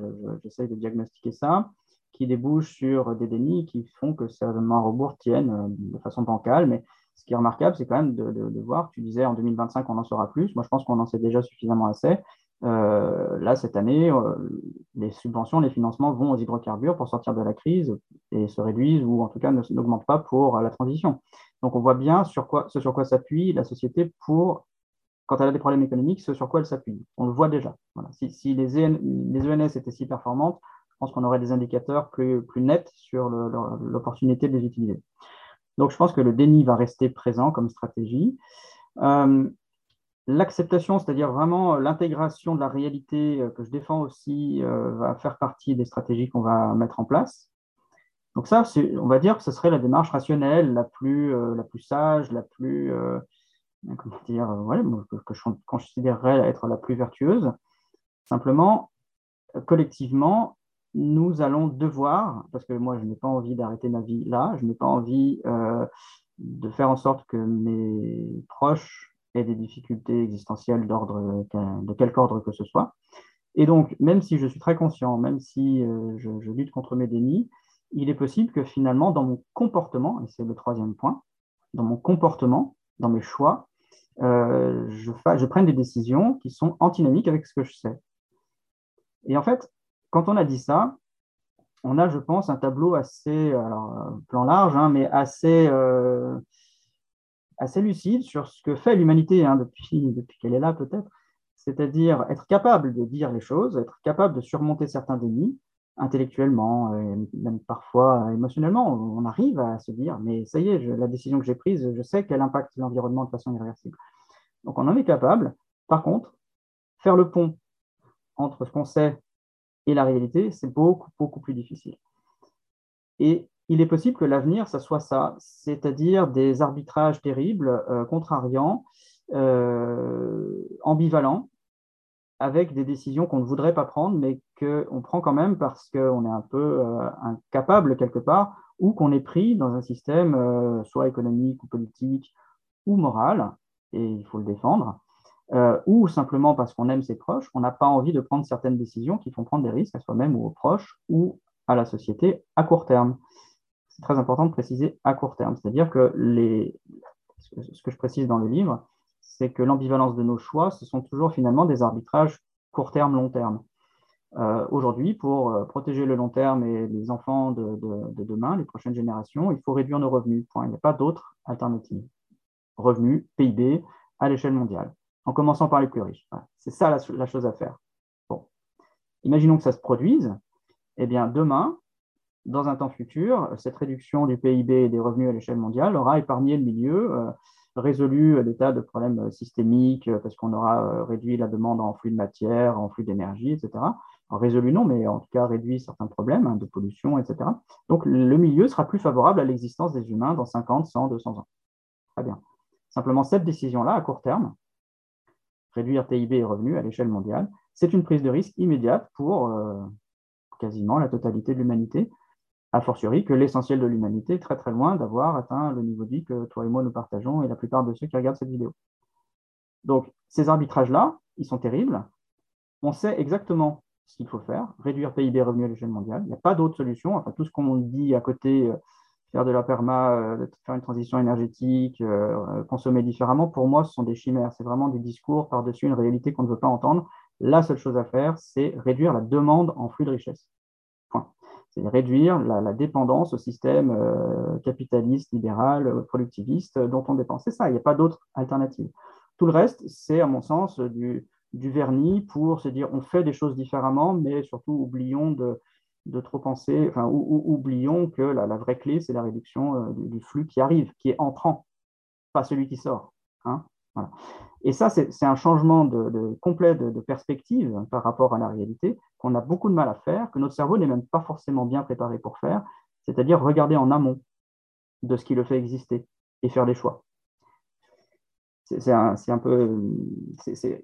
j'essaye de diagnostiquer ça qui débouchent sur des dénis qui font que à rebours tiennent euh, de façon bancale. Mais ce qui est remarquable, c'est quand même de, voir, tu disais en 2025 on en saura plus, moi je pense qu'on en sait déjà suffisamment assez. Euh, là, cette année, euh, les subventions, les financements vont aux hydrocarbures pour sortir de la crise et se réduisent ou en tout cas n'augmentent pas pour la transition. Donc on voit bien sur quoi, ce sur quoi s'appuie la société pour, quand elle a des problèmes économiques, ce sur quoi elle s'appuie. On le voit déjà. Si, les, les ENS étaient si performantes, qu'on aurait des indicateurs plus, plus nets sur l'opportunité de les utiliser. Donc, je pense que le déni va rester présent comme stratégie. Euh, l'acceptation, c'est-à-dire vraiment l'intégration de la réalité euh, que je défends aussi, euh, va faire partie des stratégies qu'on va mettre en place. Donc ça, on va dire que ce serait la démarche rationnelle, la plus, la plus sage, la plus, comment dire, que, que, je considérerais être la plus vertueuse. Simplement, collectivement, nous allons devoir, parce que moi je n'ai pas envie d'arrêter ma vie là, je n'ai pas envie euh, de faire en sorte que mes proches aient des difficultés existentielles d'ordre, de quelque ordre que ce soit. Et donc, même si je suis très conscient, même si euh, je, lutte contre mes dénis, il est possible que finalement, dans mon comportement, et c'est le troisième point, dans mon comportement, dans mes choix, euh, je, je prenne des décisions qui sont antinomiques avec ce que je sais. Et en fait, quand on a dit ça, on a, je pense, un tableau assez, alors, plan large, hein, mais assez, euh, assez lucide sur ce que fait l'humanité hein, depuis, depuis qu'elle est là, peut-être. C'est-à-dire être capable de dire les choses, être capable de surmonter certains dénis intellectuellement, et même parfois émotionnellement. On arrive à se dire, mais ça y est, la décision que j'ai prise, je sais qu'elle impacte l'environnement de façon irréversible. Donc on en est capable. Par contre, faire le pont entre ce qu'on sait et la réalité, c'est beaucoup, beaucoup plus difficile. Et il est possible que l'avenir, ça soit ça, c'est-à-dire des arbitrages terribles, euh, contrariants, euh, ambivalents, avec des décisions qu'on ne voudrait pas prendre, mais qu'on prend quand même parce qu'on est un peu euh, incapable quelque part, ou qu'on est pris dans un système soit économique ou politique ou morale, et il faut le défendre, euh, ou simplement parce qu'on aime ses proches, on n'a pas envie de prendre certaines décisions qui font prendre des risques à soi-même ou aux proches ou à la société à court terme. C'est très important de préciser à court terme, c'est-à-dire que ce que je précise dans le livre, c'est que l'ambivalence de nos choix, ce sont toujours finalement des arbitrages court terme, long terme. Euh, aujourd'hui, pour euh, protéger le long terme et les enfants de, demain, les prochaines générations, il faut réduire nos revenus. Il n'y a pas d'autre alternative. Revenus, PIB, à l'échelle mondiale, en commençant par les plus riches. C'est ça la, chose à faire. Imaginons que ça se produise. Eh bien, demain, dans un temps futur, cette réduction du PIB et des revenus à l'échelle mondiale aura épargné le milieu, euh, résolu des tas de problèmes systémiques, parce qu'on aura réduit la demande en flux de matière, en flux d'énergie, etc résolu non, mais en tout cas réduit certains problèmes hein, de pollution, etc. Donc le milieu sera plus favorable à l'existence des humains dans 50, 100, 200 ans. Très bien. Simplement, cette décision-là, à court terme, réduire PIB et revenus à l'échelle mondiale, c'est une prise de risque immédiate pour euh, quasiment la totalité de l'humanité, a fortiori que l'essentiel de l'humanité est très très loin d'avoir atteint le niveau de vie que toi et moi nous partageons et la plupart de ceux qui regardent cette vidéo. Donc ces arbitrages-là, ils sont terribles. On sait exactement ce qu'il faut faire, réduire PIB revenus à l'échelle mondiale. Il n'y a pas d'autre solution. Enfin, tout ce qu'on dit à côté, euh, faire de la perma, euh, faire une transition énergétique, euh, consommer différemment, pour moi, ce sont des chimères. C'est vraiment des discours par-dessus une réalité qu'on ne veut pas entendre. La seule chose à faire, c'est réduire la demande en flux de richesse. C'est réduire la, dépendance au système capitaliste, libéral, productiviste dont on dépend. C'est ça, il n'y a pas d'autre alternative. Tout le reste, c'est, à mon sens, du vernis pour se dire on fait des choses différemment, mais surtout oublions de, trop penser, ou, oublions que la, vraie clé, c'est la réduction euh, du, flux qui arrive, qui est entrant, pas celui qui sort. Hein Et ça, c'est un changement de, complet de, perspective par rapport à la réalité qu'on a beaucoup de mal à faire, que notre cerveau n'est même pas forcément bien préparé pour faire, c'est-à-dire regarder en amont de ce qui le fait exister et faire des choix c'est un, peu c'est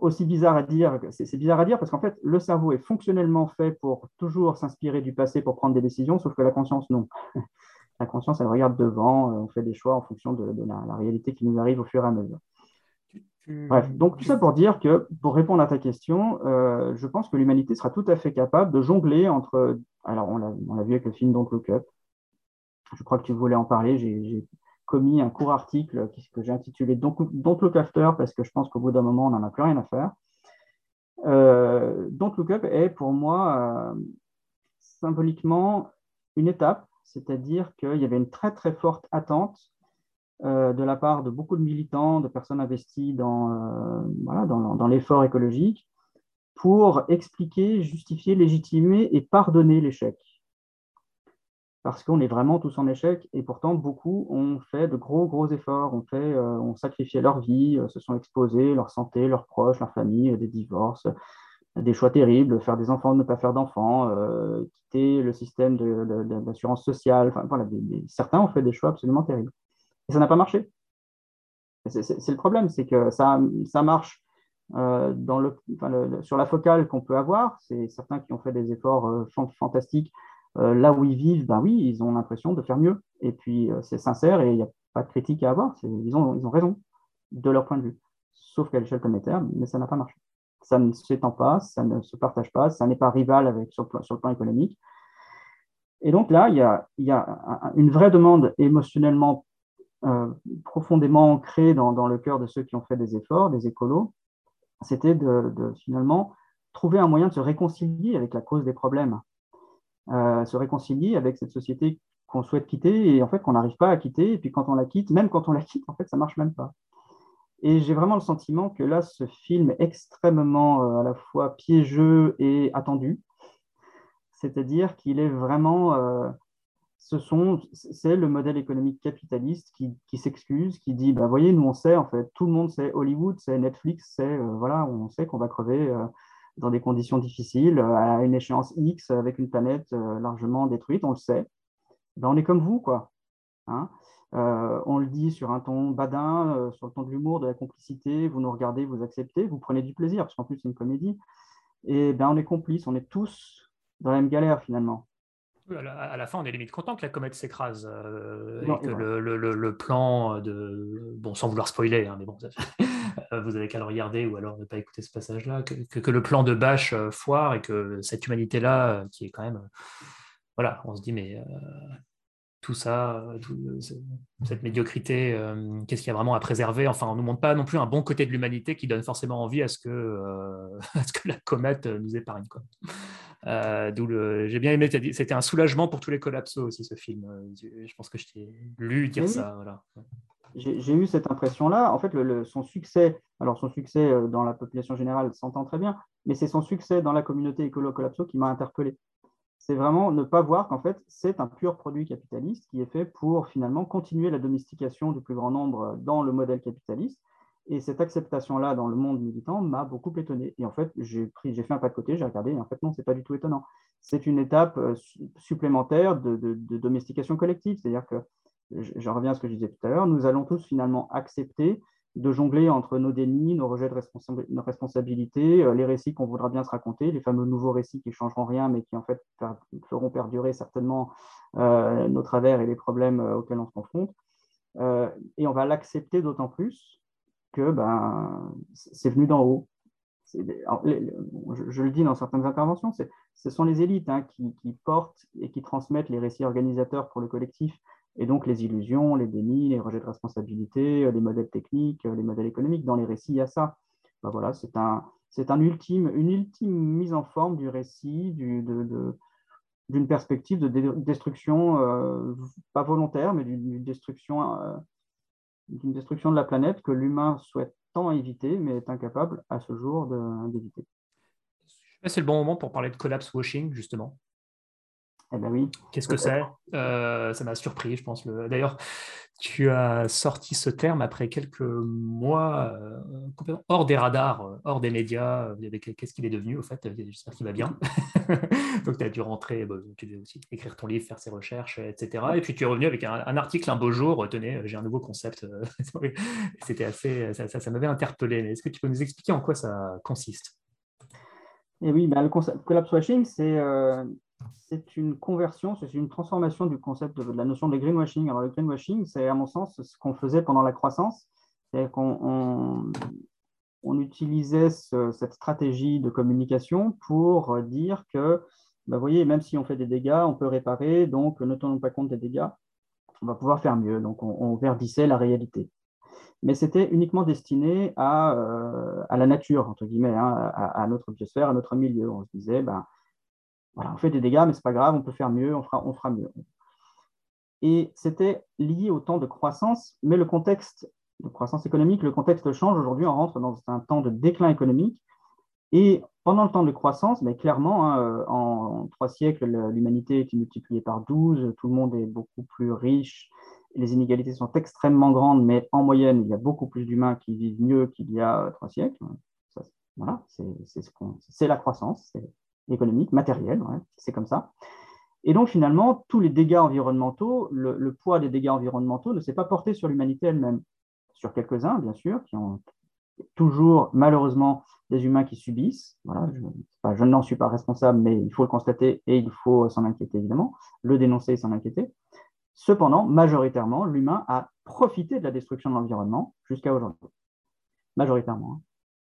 aussi bizarre à dire c'est bizarre à dire parce qu'en fait le cerveau est fonctionnellement fait pour toujours s'inspirer du passé pour prendre des décisions sauf que la conscience non. La conscience elle regarde devant on fait des choix en fonction de, la, réalité qui nous arrive au fur et à mesure. Bref donc tout ça pour dire que pour répondre à ta question euh, je pense que l'humanité sera tout à fait capable de jongler entre alors on l'a vu avec le film Don't Look Up. Je crois que tu voulais en parler j'ai commis un court article que j'ai intitulé Don't, Look After parce que je pense qu'au bout d'un moment, on n'en a plus rien à faire. Euh, Don't Look Up est pour moi euh, symboliquement une étape, c'est-à-dire qu'il y avait une très très forte attente euh, de la part de beaucoup de militants, de personnes investies dans, voilà, dans, dans l'effort écologique pour expliquer, justifier, légitimer et pardonner l'échec parce qu'on est vraiment tous en échec et pourtant beaucoup ont fait de gros gros efforts, ont fait, euh, ont sacrifié leur vie, euh, se sont exposés, leur santé, leurs proches, leur famille, euh, des divorces, des choix terribles, faire des enfants, ne pas faire d'enfants, quitter le système d'assurance sociale. Enfin, voilà, certains ont fait des choix absolument terribles et ça n'a pas marché. C'est le problème, c'est que ça, ça marche sur la focale qu'on peut avoir. C'est certains qui ont fait des efforts fantastiques euh, là où ils vivent, ben oui, ils ont l'impression de faire mieux. Et puis, euh, c'est sincère et il n'y a pas de critique à avoir. Ils ont, ils ont raison de leur point de vue. Sauf qu'à l'échelle planétaire, mais ça n'a pas marché. Ça ne s'étend pas, ça ne se partage pas, ça n'est pas rival avec, sur, le plan, économique. Et donc là, il y a, il y a une vraie demande émotionnellement euh, profondément ancrée dans, le cœur de ceux qui ont fait des efforts, des écolos. C'était de, finalement trouver un moyen de se réconcilier avec la cause des problèmes euh, se réconcilier avec cette société qu'on souhaite quitter et en fait qu'on n'arrive pas à quitter. Et puis quand on la quitte, même quand on la quitte, en fait, ça marche même pas. Et j'ai vraiment le sentiment que là, ce film est extrêmement euh, à la fois piégeux et attendu. C'est-à-dire qu'il est vraiment, euh, ce sont, c'est le modèle économique capitaliste qui, qui s'excuse, qui dit, bah voyez, nous on sait en fait, tout le monde sait Hollywood, c'est Netflix, c'est voilà, on sait qu'on va crever dans des conditions difficiles, euh, à une échéance X, avec une planète euh, largement détruite, on le sait. Ben, on est comme vous, quoi. Hein. Euh, on le dit sur un ton badin, sur le ton de l'humour, de la complicité, vous nous regardez, vous acceptez, vous prenez du plaisir, parce qu'en plus c'est une comédie. Et ben, on est complices, on est tous dans la même galère finalement. à, la, fin, on est limite content que la comète s'écrase euh, et que le, plan de. Bon, sans vouloir spoiler, hein, mais bon, euh, vous avez qu'à le regarder ou alors ne pas écouter ce passage-là, que, le plan de Bâche euh, foire et que cette humanité-là, qui est quand même. voilà, on se dit, mais tout ça, cette médiocrité, qu'est-ce qu'il y a vraiment à préserver? Enfin, on ne nous montre pas non plus un bon côté de l'humanité qui donne forcément envie à ce que, à ce que la comète nous épargne. Quoi. Euh, d'où le... J'ai bien aimé, c'était un soulagement pour tous les collapsos aussi, ce film. Euh, je pense que je t'ai lu dire ça. Voilà. J'ai eu cette impression-là. En fait, son succès, alors son succès euh, dans la population générale s'entend très bien, mais c'est son succès dans la communauté écolo-collapso qui m'a interpellé. C'est vraiment ne pas voir qu'en fait, c'est un pur produit capitaliste qui est fait pour finalement continuer la domestication du plus grand nombre dans le modèle capitaliste et cette acceptation-là dans le monde militant m'a beaucoup étonné. Et en fait, j'ai fait un pas de côté, j'ai regardé, et en fait, non, ce n'est pas du tout étonnant. C'est une étape euh, supplémentaire de, domestication collective. C'est-à-dire que, je, reviens à ce que je disais tout à l'heure, nous allons tous finalement accepter de jongler entre nos dénis, nos rejets de responsabilité, euh, les récits qu'on voudra bien se raconter, les fameux nouveaux récits qui ne changeront rien, mais qui en fait feront perdurer certainement euh, nos travers et les problèmes auxquels on se confronte. et on va l'accepter d'autant plus que ben, c'est venu d'en haut. Je, le dis dans certaines interventions, ce sont les élites hein, qui, portent et qui transmettent les récits organisateurs pour le collectif, et donc les illusions, les dénis, les rejets de responsabilité, les modèles techniques, les modèles économiques. Dans les récits, il y a ça. Ben voilà, c'est un, un ultime, une ultime mise en forme du récit, d'une perspective de destruction, euh, pas volontaire, mais d'une destruction euh, d'une destruction de la planète que l'humain souhaite tant éviter, mais est incapable à ce jour d'éviter. C'est le bon moment pour parler de collapse washing, justement. Eh ben oui. Qu'est-ce que c'est? Euh, Ça m'a surpris, je pense. D'ailleurs, tu as sorti ce terme après quelques mois euh, hors des radars, euh, hors des médias. Qu'est-ce qu'il est devenu, au fait? J'espère qu'il va bien. Donc, tu as dû rentrer, bah, tu devais aussi écrire ton livre, faire ses recherches, etc. Et puis, tu es revenu avec un, article un beau jour. Tenez, j'ai un nouveau concept. C'était assez, ça, ça, m'avait interpellé. Est-ce que tu peux nous expliquer en quoi ça consiste? Et eh oui, bah, le concept collapse washing, c'est c'est une conversion, c'est une transformation du concept de, la notion de greenwashing. Alors, le greenwashing, c'est à mon sens ce qu'on faisait pendant la croissance, c'est qu'on on, utilisait cette stratégie de communication pour dire que, bah, vous voyez, même si on fait des dégâts, on peut réparer, donc ne tenons pas compte des dégâts, on va pouvoir faire mieux. Donc, on, verdissait la réalité. Mais c'était uniquement destiné à, euh, à, la nature, entre guillemets, hein, à, notre biosphère, à notre milieu. On se disait, ben, on fait des dégâts, mais ce n'est pas grave, on peut faire mieux, on fera, on fera mieux. Et c'était lié au temps de croissance, mais le contexte de croissance économique, le contexte change. Aujourd'hui, on rentre dans un temps de déclin économique. Et pendant le temps de croissance, mais clairement, hein, en trois siècles, l'humanité est multipliée par 12, tout le monde est beaucoup plus riche, les inégalités sont extrêmement grandes, mais en moyenne, il y a beaucoup plus d'humains qui vivent mieux qu'il y a trois siècles. voilà, c'est la croissance, économique, matériel, c'est comme ça. Et donc finalement, tous les dégâts environnementaux, le, poids des dégâts environnementaux ne s'est pas porté sur l'humanité elle-même. Sur quelques-uns, bien sûr, qui ont toujours malheureusement des humains qui subissent. Voilà, je, n'en suis pas responsable, mais il faut le constater et il faut s'en inquiéter évidemment, le dénoncer et s'en inquiéter. Cependant, majoritairement, l'humain a profité de la destruction de l'environnement jusqu'à aujourd'hui. Majoritairement. Hein.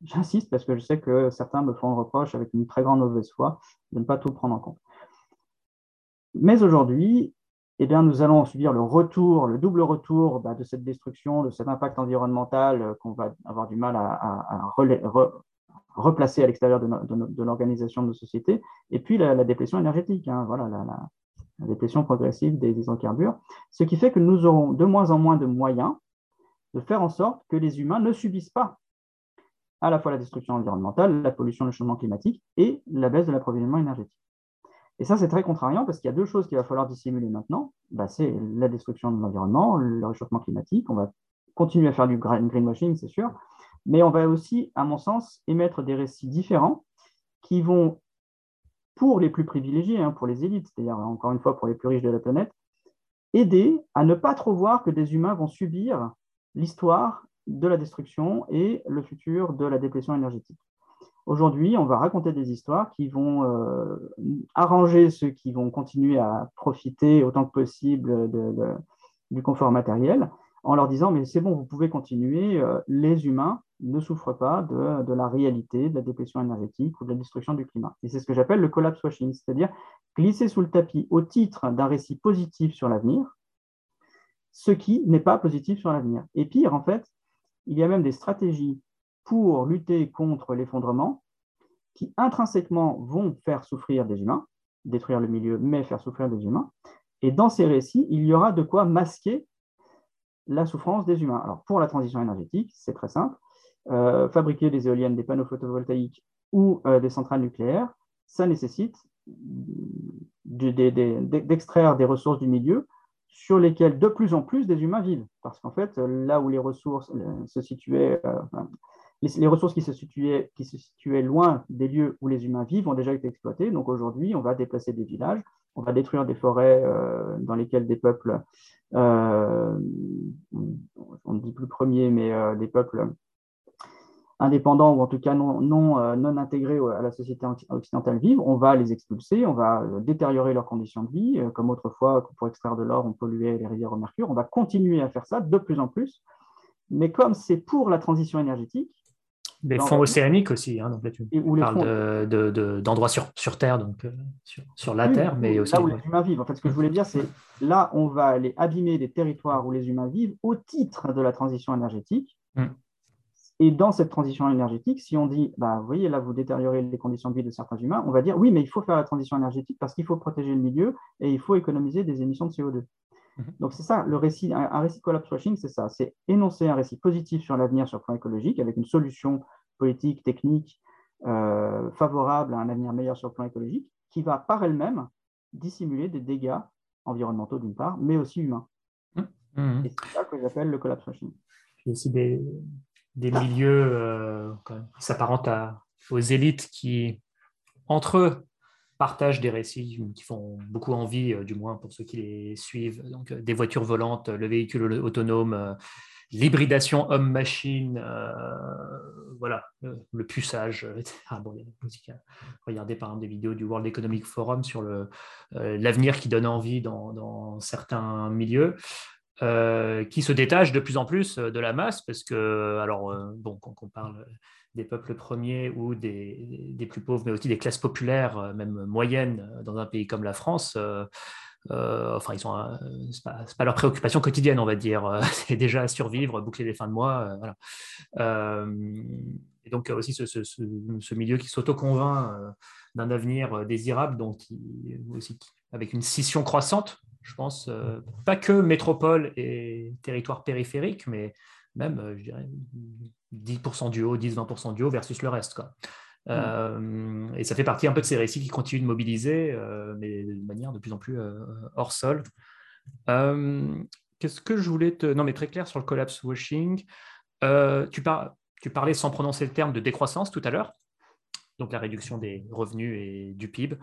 J'insiste parce que je sais que certains me font le reproche avec une très grande mauvaise foi de ne pas tout prendre en compte. Mais aujourd'hui, eh bien, nous allons subir le retour, le double retour bah, de cette destruction, de cet impact environnemental euh, qu'on va avoir du mal à, replacer à l'extérieur de, l'organisation de nos sociétés, et puis la, déplétion énergétique, hein, voilà, la, déplétion progressive des hydrocarbures, ce qui fait que nous aurons de moins en moins de moyens de faire en sorte que les humains ne subissent pas à la fois la destruction environnementale, la pollution, le changement climatique et la baisse de l'approvisionnement énergétique. Et ça, c'est très contrariant parce qu'il y a deux choses qu'il va falloir dissimuler maintenant. Bah, c'est la destruction de l'environnement, le réchauffement climatique. On va continuer à faire du greenwashing, c'est sûr, mais on va aussi, à mon sens, émettre des récits différents qui vont, pour les plus privilégiés, hein, pour les élites, c'est-à-dire encore une fois pour les plus riches de la planète, aider à ne pas trop voir que des humains vont subir l'histoire de la destruction et le futur de la déplétion énergétique. Aujourd'hui, on va raconter des histoires qui vont euh, arranger ceux qui vont continuer à profiter autant que possible du confort matériel en leur disant mais c'est bon, vous pouvez continuer, euh, les humains ne souffrent pas de, la réalité, de la déplétion énergétique ou de la destruction du climat. Et c'est ce que j'appelle le collapse washing, c'est-à-dire glisser sous le tapis au titre d'un récit positif sur l'avenir, ce qui n'est pas positif sur l'avenir. Et pire, en fait, il y a même des stratégies pour lutter contre l'effondrement qui intrinsèquement vont faire souffrir des humains, détruire le milieu, mais faire souffrir des humains. Et dans ces récits, il y aura de quoi masquer la souffrance des humains. Alors pour la transition énergétique, c'est très simple. Euh, fabriquer des éoliennes, des panneaux photovoltaïques ou euh, des centrales nucléaires, ça nécessite d'extraire des ressources du milieu sur lesquelles de plus en plus des humains vivent. Parce qu'en fait, là où les ressources euh, se situaient, les, ressources qui se, situaient, qui se situaient loin des lieux où les humains vivent ont déjà été exploitées. Donc aujourd'hui, on va déplacer des villages, on va détruire des forêts dans lesquelles des peuples, on ne dit plus premier, mais des peuples indépendants ou en tout cas non, non, euh, non intégrés à la société occidentale vivent, on va les expulser, on va euh, détériorer leurs conditions de vie, euh, comme autrefois, pour extraire de l'or, on polluait les rivières au mercure. On va continuer à faire ça de plus en plus. Mais comme c'est pour la transition énergétique, des fonds océaniques aussi, hein, donc là tu parles d'endroits sur, sur, Terre, donc sur, sur, la Terre, mais aussi... Là où les humains vivent. En fait, ce que je voulais dire, c'est là, on va aller abîmer des territoires où les humains vivent au titre de la transition énergétique. Mm. Et dans cette transition énergétique, si on dit, bah, vous voyez, là, vous détériorez les conditions de vie de certains humains, on va dire, oui, mais il faut faire la transition énergétique parce qu'il faut protéger le milieu et il faut économiser des émissions de CO2. Mhm. Donc, c'est ça, le récit, un, récit collapse washing, c'est ça, c'est énoncer un récit positif sur l'avenir sur le plan écologique avec une solution politique, technique, euh, favorable à un avenir meilleur sur le plan écologique, qui va par elle-même dissimuler des dégâts environnementaux d'une part, mais aussi humains. Mhm. Et c'est ça que j'appelle le collapse washing. Il y a aussi des, des milieux euh, qui s'apparentent aux élites qui, entre eux, partagent des récits qui font beaucoup envie, euh, du moins pour ceux qui les suivent. Donc, euh, des voitures volantes, le véhicule autonome, l'hybridation homme-machine, voilà, le, puçage, regardez par exemple des vidéos du World Economic Forum sur l'avenir qui donne envie dans certains milieux. Euh, qui se détachent de plus en plus euh, de la masse, parce que, alors, euh, bon, quand on parle des peuples premiers ou des, des, plus pauvres, mais aussi des classes populaires, même moyennes, dans un pays comme la France, enfin, ils sont, c'est pas, leur préoccupation quotidienne, on va dire. c'est déjà survivre, boucler les fins de mois, voilà. et donc aussi ce, milieu qui s'auto-convainc d'un avenir désirable, donc aussi avec une scission croissante je pense, euh, pas que métropole et territoire périphérique, mais même, euh, je dirais, 10% du haut, 10-20% du haut versus le reste. Quoi. Euh, et ça fait partie un peu de ces récits qui continuent de mobiliser, mais de manière de plus en plus hors sol. Qu'est-ce que je voulais te... Non, mais très clair sur le collapse washing. tu, tu parlais sans prononcer le terme de décroissance tout à l'heure donc la réduction des revenus et du PIB.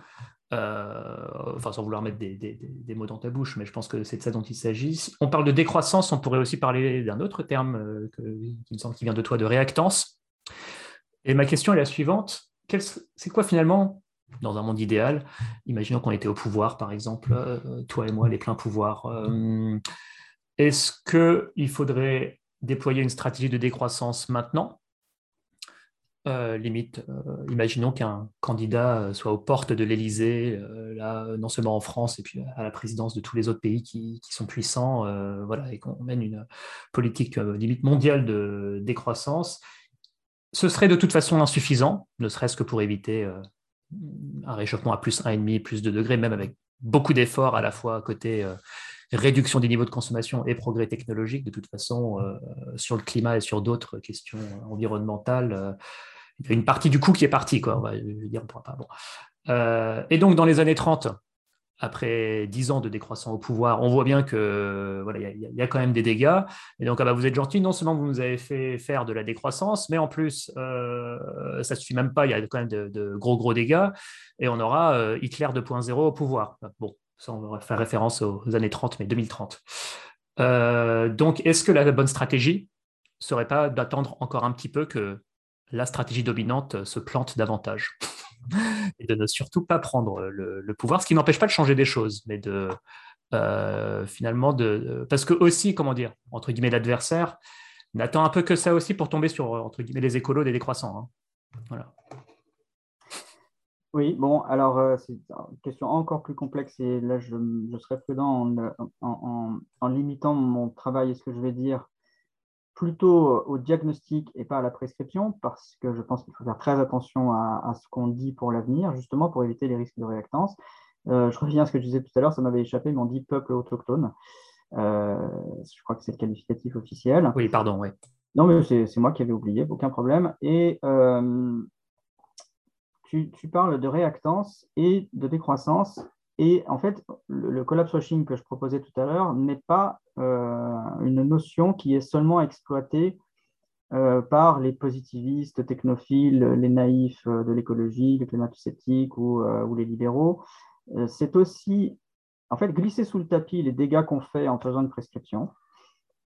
Euh, enfin, sans vouloir mettre des, mots dans ta bouche, mais je pense que c'est de ça dont il s'agit. On parle de décroissance, on pourrait aussi parler d'un autre terme euh, qui me semble qui vient de toi, de réactance. Et ma question est la suivante. C'est quoi finalement, dans un monde idéal, imaginons qu'on était au pouvoir, par exemple, euh, toi et moi, les pleins pouvoirs, est-ce qu'il faudrait déployer une stratégie de décroissance maintenant euh, limite, euh, imaginons qu'un candidat euh, soit aux portes de l'Élysée, là, non seulement en France, et puis à la présidence de tous les autres pays qui, sont puissants, voilà, et qu'on mène une politique limite mondiale de décroissance. Ce serait de toute façon insuffisant, ne serait-ce que pour éviter un réchauffement à plus 1,5, plus de degrés, même avec beaucoup d'efforts à la fois côté réduction des niveaux de consommation et progrès technologique. De toute façon, sur le climat et sur d'autres questions environnementales, une partie du coût qui est partie, quoi. Euh, et donc, dans les années 30, après 10 ans de décroissant au pouvoir, on voit bien que voilà, il y, a quand même des dégâts. Et donc, ah bah, vous êtes gentil, non seulement vous nous avez fait faire de la décroissance, mais en plus, euh, ça ne suffit même pas, il y a quand même de, gros, gros dégâts. Et on aura euh, Hitler 2.0 au pouvoir. Bon, ça, on va faire référence aux années 30, mais 2030. donc, est-ce que la bonne stratégie serait pas d'attendre encore un petit peu que la stratégie dominante se plante davantage. et de ne surtout pas prendre le, pouvoir, ce qui n'empêche pas de changer des choses, mais de euh, finalement de... Parce que aussi, comment dire, entre guillemets, l'adversaire n'attend un peu que ça aussi pour tomber sur, entre guillemets, les écolos des décroissants. Hein. Voilà. Oui, bon, alors euh, c'est une question encore plus complexe et là je, serais prudent en, limitant mon travail et ce que je vais dire plutôt au diagnostic et pas à la prescription parce que je pense qu'il faut faire très attention à, ce qu'on dit pour l'avenir, justement pour éviter les risques de réactance. Euh, je reviens à ce que je disais tout à l'heure, ça m'avait échappé, mais on dit peuple autochtone. Euh, je crois que c'est le qualificatif officiel. Oui, pardon, oui. Non, mais c'est moi qui avais oublié, aucun problème. Et tu, parles de réactance et de décroissance. Et en fait, le, collapse washing que je proposais tout à l'heure n'est pas euh, une notion qui est seulement exploitée euh, par les positivistes, technophiles, les naïfs euh, de l'écologie, les climato-sceptiques ou, les libéraux. c'est aussi, en fait, glisser sous le tapis les dégâts qu'on fait en faisant une prescription.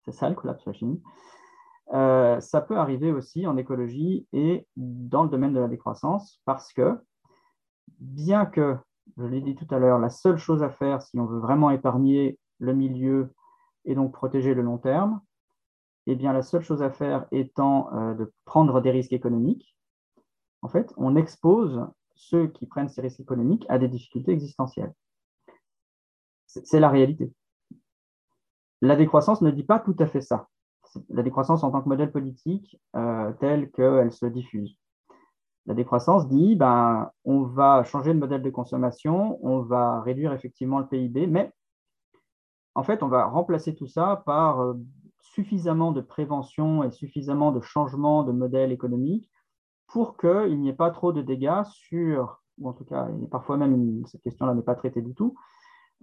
C'est ça le collapse washing. Ça peut arriver aussi en écologie et dans le domaine de la décroissance parce que, bien que, je l'ai dit tout à l'heure, la seule chose à faire si on veut vraiment épargner le milieu et donc protéger le long terme, eh bien, la seule chose à faire étant euh, de prendre des risques économiques, en fait, on expose ceux qui prennent ces risques économiques à des difficultés existentielles. C'est la réalité. La décroissance ne dit pas tout à fait ça la décroissance en tant que modèle politique euh, tel qu'elle se diffuse. La décroissance dit ben, on va changer le modèle de consommation, on va réduire effectivement le PIB, mais en fait, on va remplacer tout ça par euh, suffisamment de prévention et suffisamment de changement de modèle économique pour qu'il n'y ait pas trop de dégâts sur, en tout cas, et parfois même cette question-là n'est pas traitée du tout,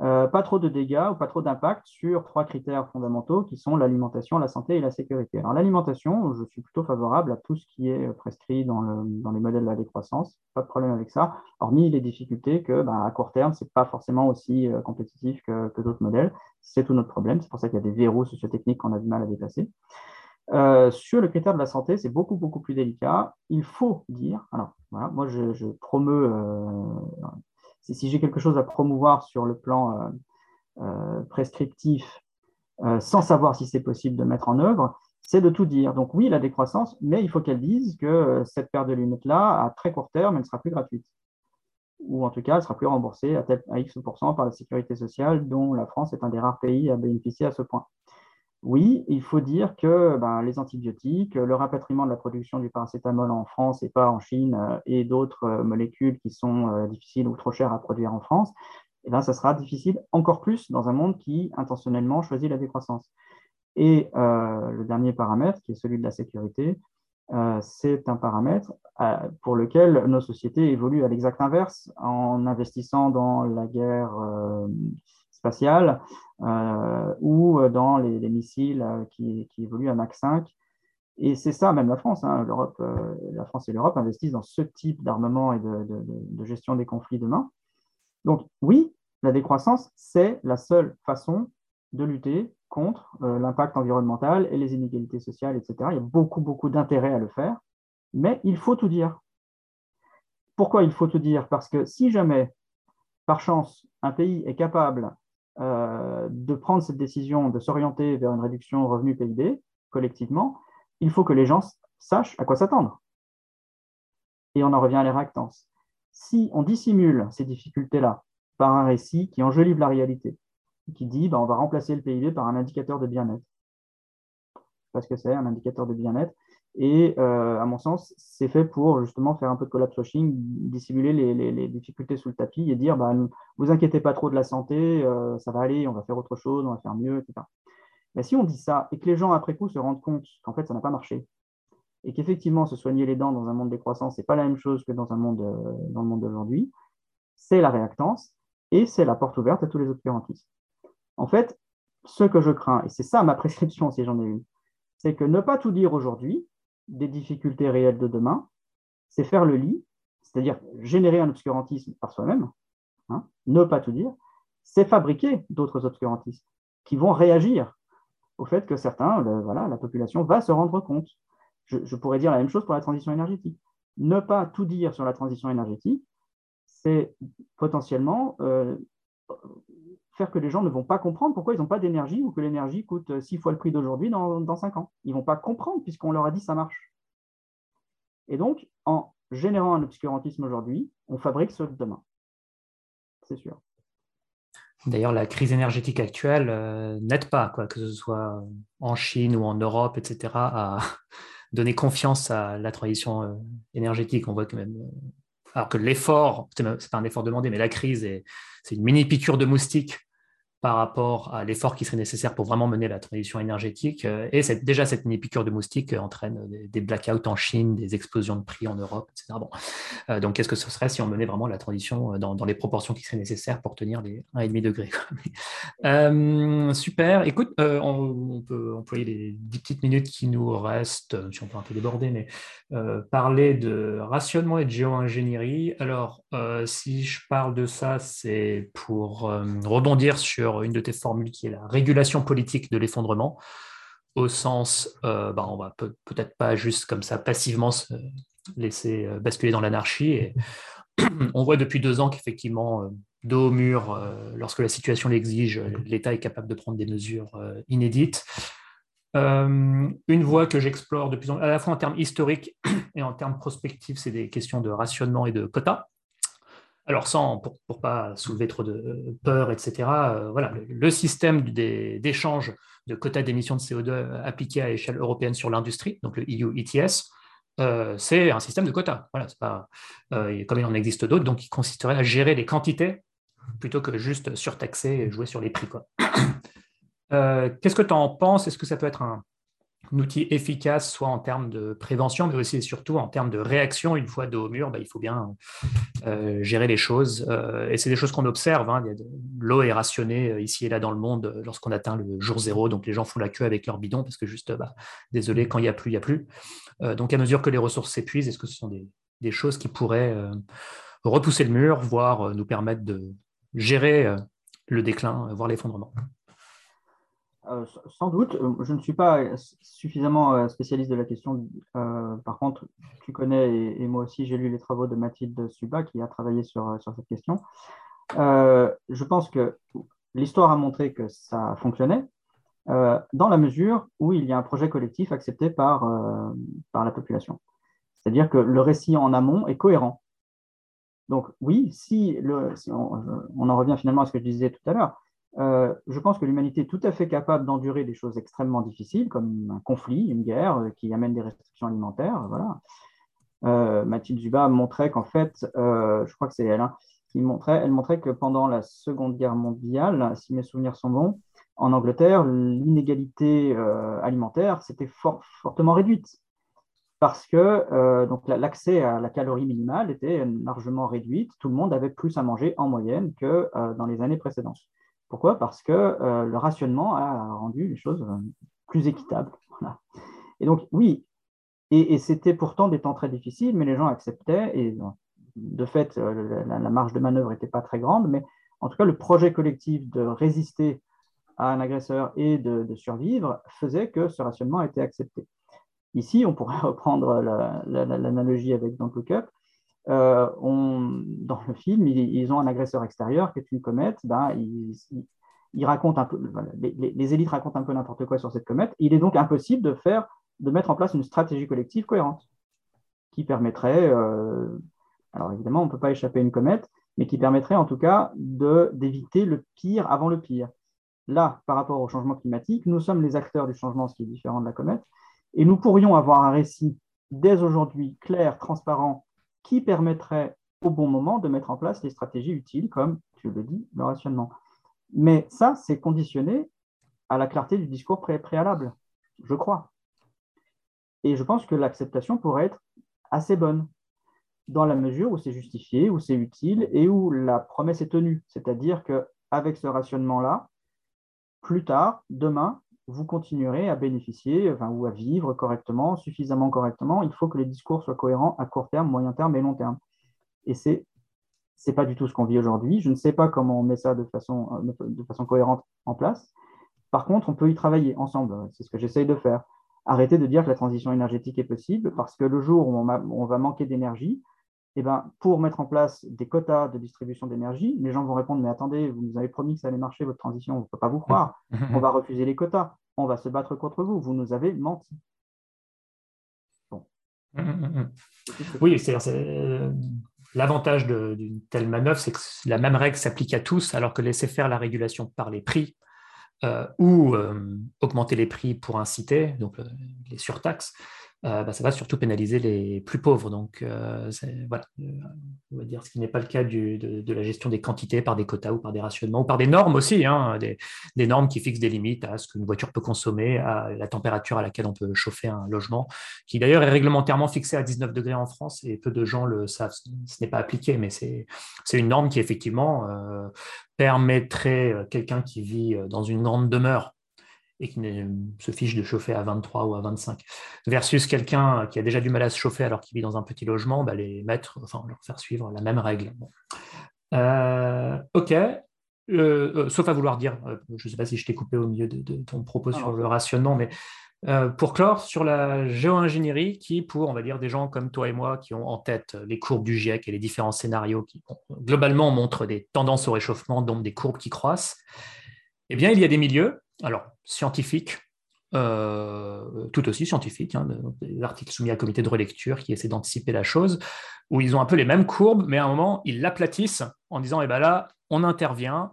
euh, pas trop de dégâts ou pas trop d'impact sur trois critères fondamentaux qui sont l'alimentation, la santé et la sécurité. Alors l'alimentation, je suis plutôt favorable à tout ce qui est prescrit dans, les modèles de la décroissance, pas de problème avec ça, hormis les difficultés que bah, à court terme, ce n'est pas forcément aussi euh, compétitif que, d'autres modèles. C'est tout notre problème, c'est pour ça qu'il y a des verrous sociotechniques qu'on a du mal à dépasser. Euh, sur le critère de la santé, c'est beaucoup, beaucoup plus délicat. Il faut dire, alors voilà, moi je, je promeux si, j'ai quelque chose à promouvoir sur le plan euh, euh, prescriptif, euh, sans savoir si c'est possible de mettre en œuvre, c'est de tout dire. Donc oui, la décroissance, mais il faut qu'elle dise que cette paire de lunettes-là, à très court terme, elle ne sera plus gratuite. Ou en tout cas, elle sera plus remboursée à, à X par la sécurité sociale, dont la France est un des rares pays à bénéficier à ce point. Oui, il faut dire que ben, les antibiotiques, le rapatriement de la production du paracétamol en France et pas en Chine euh, et d'autres euh, molécules qui sont euh, difficiles ou trop chères à produire en France, eh ben, ça sera difficile encore plus dans un monde qui intentionnellement choisit la décroissance. Et le dernier paramètre, qui est celui de la sécurité, c'est un paramètre pour lequel nos sociétés évoluent à l'exact inverse en investissant dans la guerre spatiale euh, ou euh, dans les, missiles euh, qui, évoluent à Mach 5. Et c'est ça, même la France, hein, l'Europe, la France et l'Europe investissent dans ce type d'armement et de, gestion des conflits demain. Donc oui, la décroissance, c'est la seule façon de lutter contre l'impact environnemental et les inégalités sociales, etc. Il y a beaucoup, beaucoup d'intérêt à le faire, mais il faut tout dire. Pourquoi il faut tout dire? Parce que si jamais, par chance, un pays est capable euh, de prendre cette décision de s'orienter vers une réduction revenu PIB collectivement, il faut que les gens sachent à quoi s'attendre. Et on en revient à les réactances. Si on dissimule ces difficultés-là par un récit qui enjolive la réalité, qui dit ben, on va remplacer le PIB par un indicateur de bien-être, parce que c'est un indicateur de bien-être, et euh, à mon sens, c'est fait pour justement faire un peu de collapse washing, dissimuler les, difficultés sous le tapis et dire bah, ne vous inquiétez pas trop de la santé, euh, ça va aller, on va faire autre chose, on va faire mieux, etc. Mais si on dit ça et que les gens après coup se rendent compte qu'en fait ça n'a pas marché et qu'effectivement se soigner les dents dans un monde décroissant, ce n'est pas la même chose que dans, un monde, euh, dans le monde d'aujourd'hui, c'est la réactance et c'est la porte ouverte à tous les obscurantistes. En fait, ce que je crains, et c'est ça ma prescription si j'en ai une, c'est que ne pas tout dire aujourd'hui, des difficultés réelles de demain, c'est faire le lit, c'est-à-dire générer un obscurantisme par soi-même, hein, ne pas tout dire, c'est fabriquer d'autres obscurantistes qui vont réagir au fait que certains, voilà, la population va se rendre compte je, pourrais dire la même chose pour la transition énergétique. Ne pas tout dire sur la transition énergétique, c'est potentiellement euh, faire que les gens ne vont pas comprendre pourquoi ils n'ont pas d'énergie ou que l'énergie coûte six fois le prix d'aujourd'hui dans, dans cinq ans. Ils ne vont pas comprendre puisqu'on leur a dit ça marche. Et donc, en générant un obscurantisme aujourd'hui, on fabrique ce demain. C'est sûr. D'ailleurs, la crise énergétique actuelle euh, n'aide pas, quoi, que ce soit en Chine ou en Europe, etc., à donner confiance à la transition euh, énergétique. On voit que même, euh, alors que l'effort, ce n'est pas un effort demandé, mais la crise, c'est une mini piqûre de moustique par rapport à l'effort qui serait nécessaire pour vraiment mener la transition énergétique. Euh, et déjà, cette mini-piqûre de moustique entraîne des, blackouts en Chine, des explosions de prix en Europe, etc. Bon. Euh, donc, qu'est-ce que ce serait si on menait vraiment la transition euh, dans, les proportions qui seraient nécessaires pour tenir les 1,5 degrés Super. Écoute, on, peut employer les 10 petites minutes qui nous restent, si on peut un peu déborder, mais parler de rationnement et de géo-ingénierie. Alors, si je parle de ça, c'est pour rebondir sur une de tes formules qui est la régulation politique de l'effondrement, au sens, euh, bah, on va peut-être pas juste comme ça passivement se laisser euh, basculer dans l'anarchie. On voit depuis deux ans qu'effectivement, euh, dos au mur, lorsque la situation l'exige, l'État est capable de prendre des mesures inédites. une voie que j'explore depuis à la fois en termes historiques et en termes prospectifs, c'est des questions de rationnement et de quotas. Alors, sans, pour ne pas soulever trop de peur, etc., euh, voilà, le, système d'échange de quotas d'émissions de CO2 appliqué à l'échelle européenne sur l'industrie, donc le EU ETS, euh, c'est un système de quotas. Voilà, pas, euh, comme il en existe d'autres, donc il consisterait à gérer les quantités plutôt que juste surtaxer et jouer sur les prix. Qu'est-ce que tu en penses? Est-ce que ça peut être un outil efficace, soit en termes de prévention, mais aussi et surtout en termes de réaction. Une fois dos au mur, bah, il faut bien euh, gérer les choses. Euh, et c'est des choses qu'on observe. Hein. L'eau est rationnée euh, ici et là dans le monde lorsqu'on atteint le jour zéro. Donc les gens font la queue avec leur bidon parce que juste, bah, désolé, quand il n'y a plus, il n'y a plus. donc à mesure que les ressources s'épuisent, est-ce que ce sont des choses qui pourraient repousser le mur, voire nous permettre de gérer le déclin, voire l'effondrement? Euh, sans doute. Euh, je ne suis pas suffisamment euh, spécialiste de la question. par contre, tu connais, et, moi aussi, j'ai lu les travaux de Mathilde Suba qui a travaillé sur, cette question. je pense que l'histoire a montré que ça fonctionnait dans la mesure où il y a un projet collectif accepté par, par la population. C'est-à-dire que le récit en amont est cohérent. Donc oui, si, on en revient finalement à ce que je disais tout à l'heure, euh, je pense que l'humanité est tout à fait capable d'endurer des choses extrêmement difficiles, comme un conflit, une guerre euh, qui amène des restrictions alimentaires. Voilà. Euh, Mathilde Zuba montrait qu'en fait, je crois que c'est elle, hein, qui montrait, elle montrait que pendant la Seconde Guerre mondiale, si mes souvenirs sont bons, en Angleterre, l'inégalité alimentaire s'était fortement réduite parce que l'accès à la calorie minimale était largement réduite. Tout le monde avait plus à manger en moyenne que dans les années précédentes. Pourquoi? Parce que euh, le rationnement a rendu les choses euh, plus équitables. Et donc, oui, et, c'était pourtant des temps très difficiles, mais les gens acceptaient, et de fait, euh, la, marge de manœuvre n'était pas très grande, mais en tout cas, le projet collectif de résister à un agresseur et de, survivre faisait que ce rationnement été accepté. Ici, on pourrait reprendre l'analogie avec Don't Look. Euh, dans le film, ils, ont un agresseur extérieur qui est une comète. Ben, ils, racontent un peu, les, élites racontent un peu n'importe quoi sur cette comète. Il est donc impossible de faire, de mettre en place une stratégie collective cohérente qui permettrait, euh, alors évidemment, on ne peut pas échapper à une comète, mais qui permettrait en tout cas d'éviter le pire avant le pire. Là, par rapport au changement climatique, nous sommes les acteurs du changement, ce qui est différent de la comète, et nous pourrions avoir un récit dès aujourd'hui clair, transparent qui permettrait au bon moment de mettre en place les stratégies utiles, comme tu le dis, le rationnement. Mais ça, c'est conditionné à la clarté du discours préalable, je crois. Et je pense que l'acceptation pourrait être assez bonne, dans la mesure où c'est justifié, où c'est utile et où la promesse est tenue. C'est-à-dire qu'avec ce rationnement-là, plus tard, demain, vous continuerez à bénéficier ou à vivre correctement, suffisamment correctement. Il faut que les discours soient cohérents à court terme, moyen terme et long terme. Et c'est n'est pas du tout ce qu'on vit aujourd'hui. Je ne sais pas comment on met ça de façon, de façon cohérente en place. Par contre, on peut y travailler ensemble. C'est ce que j'essaye de faire arrêter de dire que la transition énergétique est possible, parce que le jour où on, va manquer d'énergie, eh ben, pour mettre en place des quotas de distribution d'énergie, les gens vont répondre, mais attendez, vous nous avez promis que ça allait marcher, votre transition, on ne peut pas vous croire, on va refuser les quotas, on va se battre contre vous, vous nous avez menti. Oui, c'est euh, l'avantage d'une telle manœuvre, c'est que la même règle s'applique à tous, alors que laisser faire la régulation par les prix euh, ou euh, augmenter les prix pour inciter, donc les surtaxes, euh, bah, ça va surtout pénaliser les plus pauvres. Donc, euh, voilà, euh, on va dire ce qui n'est pas le cas de, la gestion des quantités par des quotas ou par des rationnements ou par des normes aussi, hein, des, normes qui fixent des limites à ce qu'une voiture peut consommer, à la température à laquelle on peut chauffer un logement, qui d'ailleurs est réglementairement fixé à 19 degrés en France et peu de gens le savent. Ce n'est pas appliqué, mais c'est une norme qui effectivement permettrait quelqu'un qui vit dans une grande demeure et qui se fiche de chauffer à 23 ou à 25, versus quelqu'un qui a déjà du mal à se chauffer alors qu'il vit dans un petit logement, bah, les mettre, enfin leur faire suivre la même règle. Euh, ok, euh, euh, sauf à vouloir dire, je ne sais pas si je t'ai coupé au milieu de, ton propos sur le rationnement, mais pour clore sur la géo-ingénierie qui, pour on va dire des gens comme toi et moi qui ont en tête les courbes du GIEC et les différents scénarios qui globalement montrent des tendances au réchauffement, donc des courbes qui croissent, eh bien il y a des milieux alors scientifiques, euh, tout aussi scientifiques, hein, des articles soumis à comité de relecture qui essaient d'anticiper la chose, où ils ont un peu les mêmes courbes, mais à un moment, ils l'aplatissent en disant, eh ben là, on intervient.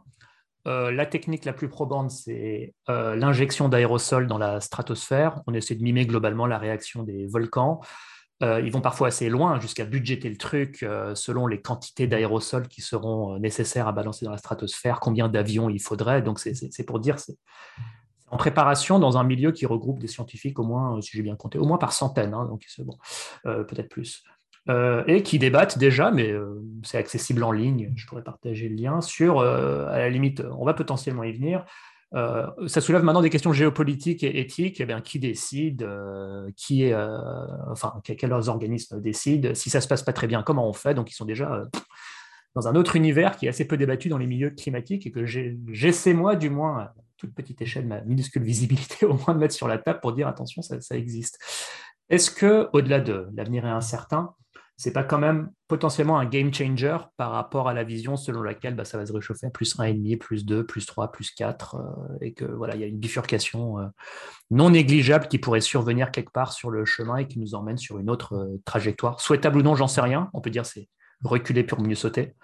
Euh, la technique la plus probante, c'est euh, l'injection d'aérosols dans la stratosphère. On essaie de mimer globalement la réaction des volcans. ils vont parfois assez loin, jusqu'à budgéter le truc selon les quantités d'aérosols qui seront nécessaires à balancer dans la stratosphère, combien d'avions il faudrait. Donc, c'est pour dire, en préparation dans un milieu qui regroupe des scientifiques au moins, si j'ai bien compté, au moins par centaines, hein, donc bon, euh, peut-être plus. Euh, et qui débattent déjà, mais euh, c'est accessible en ligne, je pourrais partager le lien, sur, à la limite, on va potentiellement y venir, ça soulève maintenant des questions géopolitiques et éthiques. Eh bien, qui décide qui est, enfin, quels organismes décident? Si ça se passe pas très bien, comment on fait? Donc, ils sont déjà dans un autre univers qui est assez peu débattu dans les milieux climatiques et que j'essaie, moi, du moins, toute petite échelle, ma minuscule visibilité, au moins de mettre sur la table pour dire attention, ça, existe. Est-ce que, au-delà de l'avenir est incertain, c'est pas quand même potentiellement un game changer par rapport à la vision selon laquelle bah, ça va se réchauffer à plus 1,5, plus 2, plus 3, plus 4, euh, et que voilà, il y a une bifurcation euh, non négligeable qui pourrait survenir quelque part sur le chemin et qui nous emmène sur une autre euh, trajectoire? Souhaitable ou non, j'en sais rien. On peut dire c'est reculer pour mieux sauter.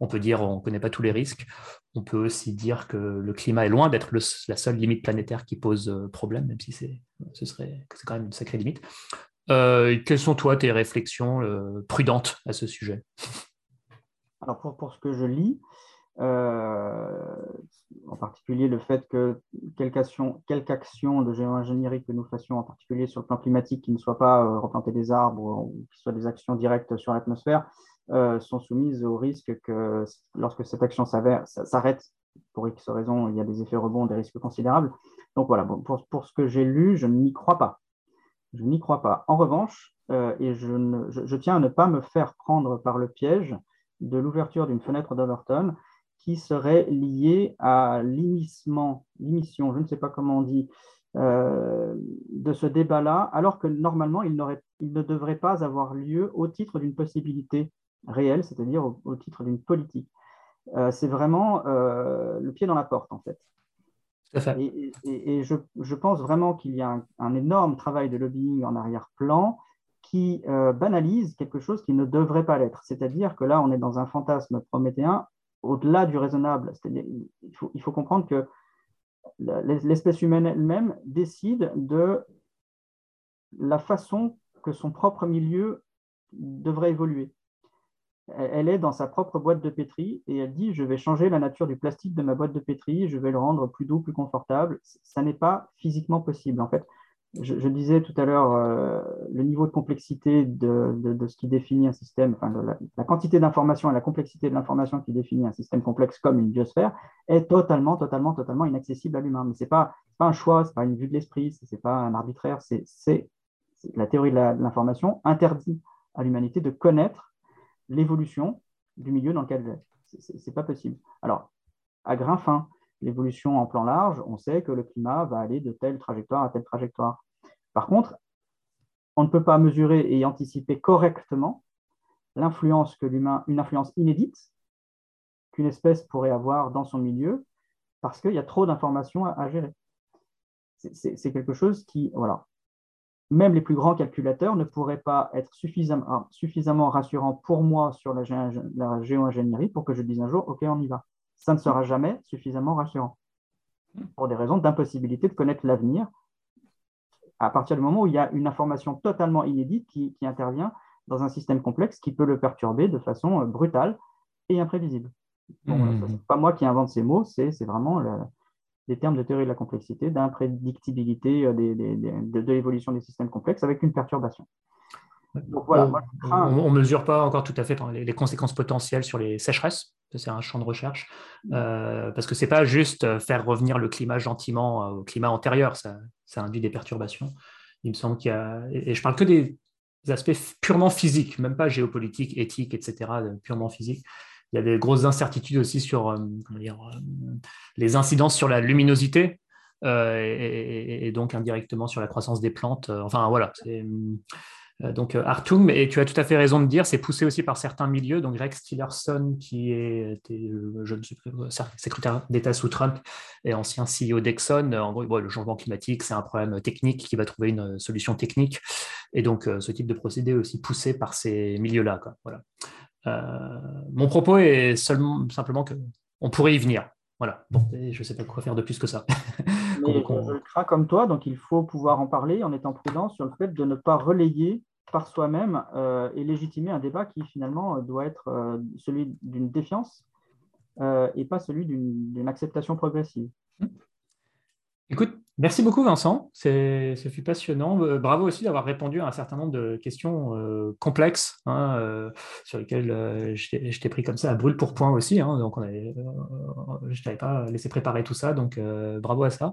On peut dire on ne connaît pas tous les risques. On peut aussi dire que le climat est loin d'être la seule limite planétaire qui pose euh, problème, même si c'est, ce serait, c'est quand même une sacrée limite. Euh, quelles sont, toi, tes réflexions euh, prudentes à ce sujet? Alors, pour, pour, ce que je lis, en particulier le fait que quelque action, quelque action de géo-ingénierie que nous fassions, en particulier sur le plan climatique, qui ne soit pas replanter des arbres ou qui soient des actions directes sur l'atmosphère, euh, sont soumises au risque que lorsque cette action s'arrête, pour X raisons, il y a des effets rebonds, des risques considérables. Donc voilà, pour, pour, ce que j'ai lu, je n'y crois pas. Je n'y crois pas. En revanche, euh, et je, je, tiens à ne pas me faire prendre par le piège de l'ouverture d'une fenêtre d'Overton qui serait liée à l'émission, je ne sais pas comment on dit, euh, de ce débat-là, alors que normalement, il, il, ne devrait pas avoir lieu au titre d'une possibilité réel, c'est-à-dire au, titre d'une politique. Euh, c'est vraiment euh, le pied dans la porte, en fait. Et, je, pense vraiment qu'il y a un, énorme travail de lobbying en arrière-plan qui euh, banalise quelque chose qui ne devrait pas l'être. C'est-à-dire que là, on est dans un fantasme prométhéen au-delà du raisonnable. Il faut, il faut comprendre que l'espèce humaine elle-même décide de la façon que son propre milieu devrait évoluer elle est dans sa propre boîte de pétri et elle dit je vais changer la nature du plastique de ma boîte de pétri, je vais le rendre plus doux, plus confortable. Ça n'est pas physiquement possible. En fait, je, disais tout à l'heure euh, le niveau de complexité de, ce qui définit un système, enfin la, quantité d'information et la complexité de l'information qui définit un système complexe comme une biosphère est totalement, totalement, totalement inaccessible à l'humain. Mais ce n'est pas, pas un choix, ce n'est pas une vue de l'esprit, ce n'est pas un arbitraire, c'est la théorie de l'information interdit à l'humanité de connaître l'évolution du milieu dans lequel est. Ce n'est pas possible. Alors, à grain fin, l'évolution en plan large, on sait que le climat va aller de telle trajectoire à telle trajectoire. Par contre, on ne peut pas mesurer et anticiper correctement l'influence que l'humain, une influence inédite qu'une espèce pourrait avoir dans son milieu, parce qu'il y a trop d'informations à, gérer. C'est quelque chose qui, voilà, même les plus grands calculateurs ne pourraient pas être suffisamment, suffisamment rassurants pour moi sur la, géo-ingénierie pour que je dise un jour, OK, on y va. Ça ne sera jamais suffisamment rassurant, pour des raisons d'impossibilité de connaître l'avenir. À partir du moment où il y a une information totalement inédite qui intervient dans un système complexe qui peut le perturber de façon euh, brutale et imprévisible. Mmh. Ce n'est pas moi qui invente ces mots, c'est vraiment les termes de théorie de la complexité, d'imprédictibilité euh, de, l'évolution des systèmes complexes avec une perturbation. voilà, on ne mesure pas encore tout à fait les, conséquences potentielles sur les sécheresses, c'est un champ de recherche, euh, parce que ce n'est pas juste faire revenir le climat gentiment au climat antérieur, ça, ça induit des perturbations. Il me semble qu'il y a, et je parle que des, aspects purement physiques, même pas géopolitiques, éthiques, etc., purement physiques. Il y a des grosses incertitudes aussi sur euh, euh, les incidences sur la luminosité euh, et, donc indirectement sur la croissance des plantes. Enfin voilà, donc Artung, et tu as tout à fait raison de dire, c'est poussé aussi par certains milieux. Donc Rex Tillerson, qui est je secrétaire d'État sous Trump et ancien CEO d'Exxon, le changement climatique, c'est un problème technique qui va trouver une solution technique. Et donc ce type de procédé est aussi poussé par ces milieux-là. Voilà. Mon propos est seulement, simplement qu'on pourrait y venir. Voilà. Bon, je ne sais pas quoi faire de plus que ça. Mais je crains comme toi, donc il faut pouvoir en parler en étant prudent sur le fait de ne pas relayer par soi-même euh, et légitimer un débat qui finalement doit être euh, celui d'une défiance euh, et pas celui d'une acceptation progressive. Écoute, merci beaucoup Vincent, ce fut passionnant. Euh, bravo aussi d'avoir répondu à un certain nombre de questions euh, complexes hein, euh, sur lesquelles je t'ai pris comme ça à brûle pour point aussi. Hein, donc je t'avais pas laissé préparer tout ça, donc bravo à ça.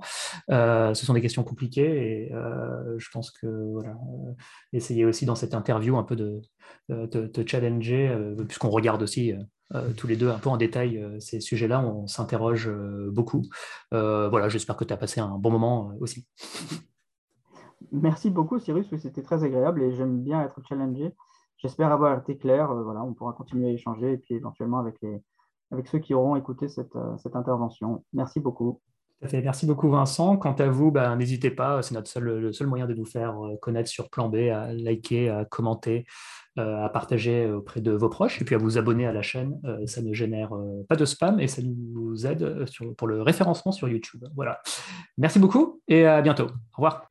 ce sont des questions compliquées et je pense que voilà, aussi dans cette interview un peu de te challenger, puisqu'on regarde aussi tous les deux un peu en détail euh, ces sujets-là. On s'interroge euh, beaucoup. voilà, j'espère que tu as passé un bon moment aussi. Merci beaucoup, Cyrus. c'était très agréable et j'aime bien être challengé. J'espère avoir été clair. voilà, on pourra continuer à échanger et puis éventuellement avec, les, avec ceux qui auront écouté cette, cette intervention. Merci beaucoup. Merci beaucoup Vincent. Quant à vous, ben, n'hésitez pas, c'est notre seul, le seul moyen de vous faire connaître sur Plan B, à liker, à commenter, euh, à partager auprès de vos proches et puis à vous abonner à la chaîne. Euh, ça ne génère euh, pas de spam et ça nous aide pour le référencement sur YouTube. Voilà. Merci beaucoup et à bientôt. Au revoir.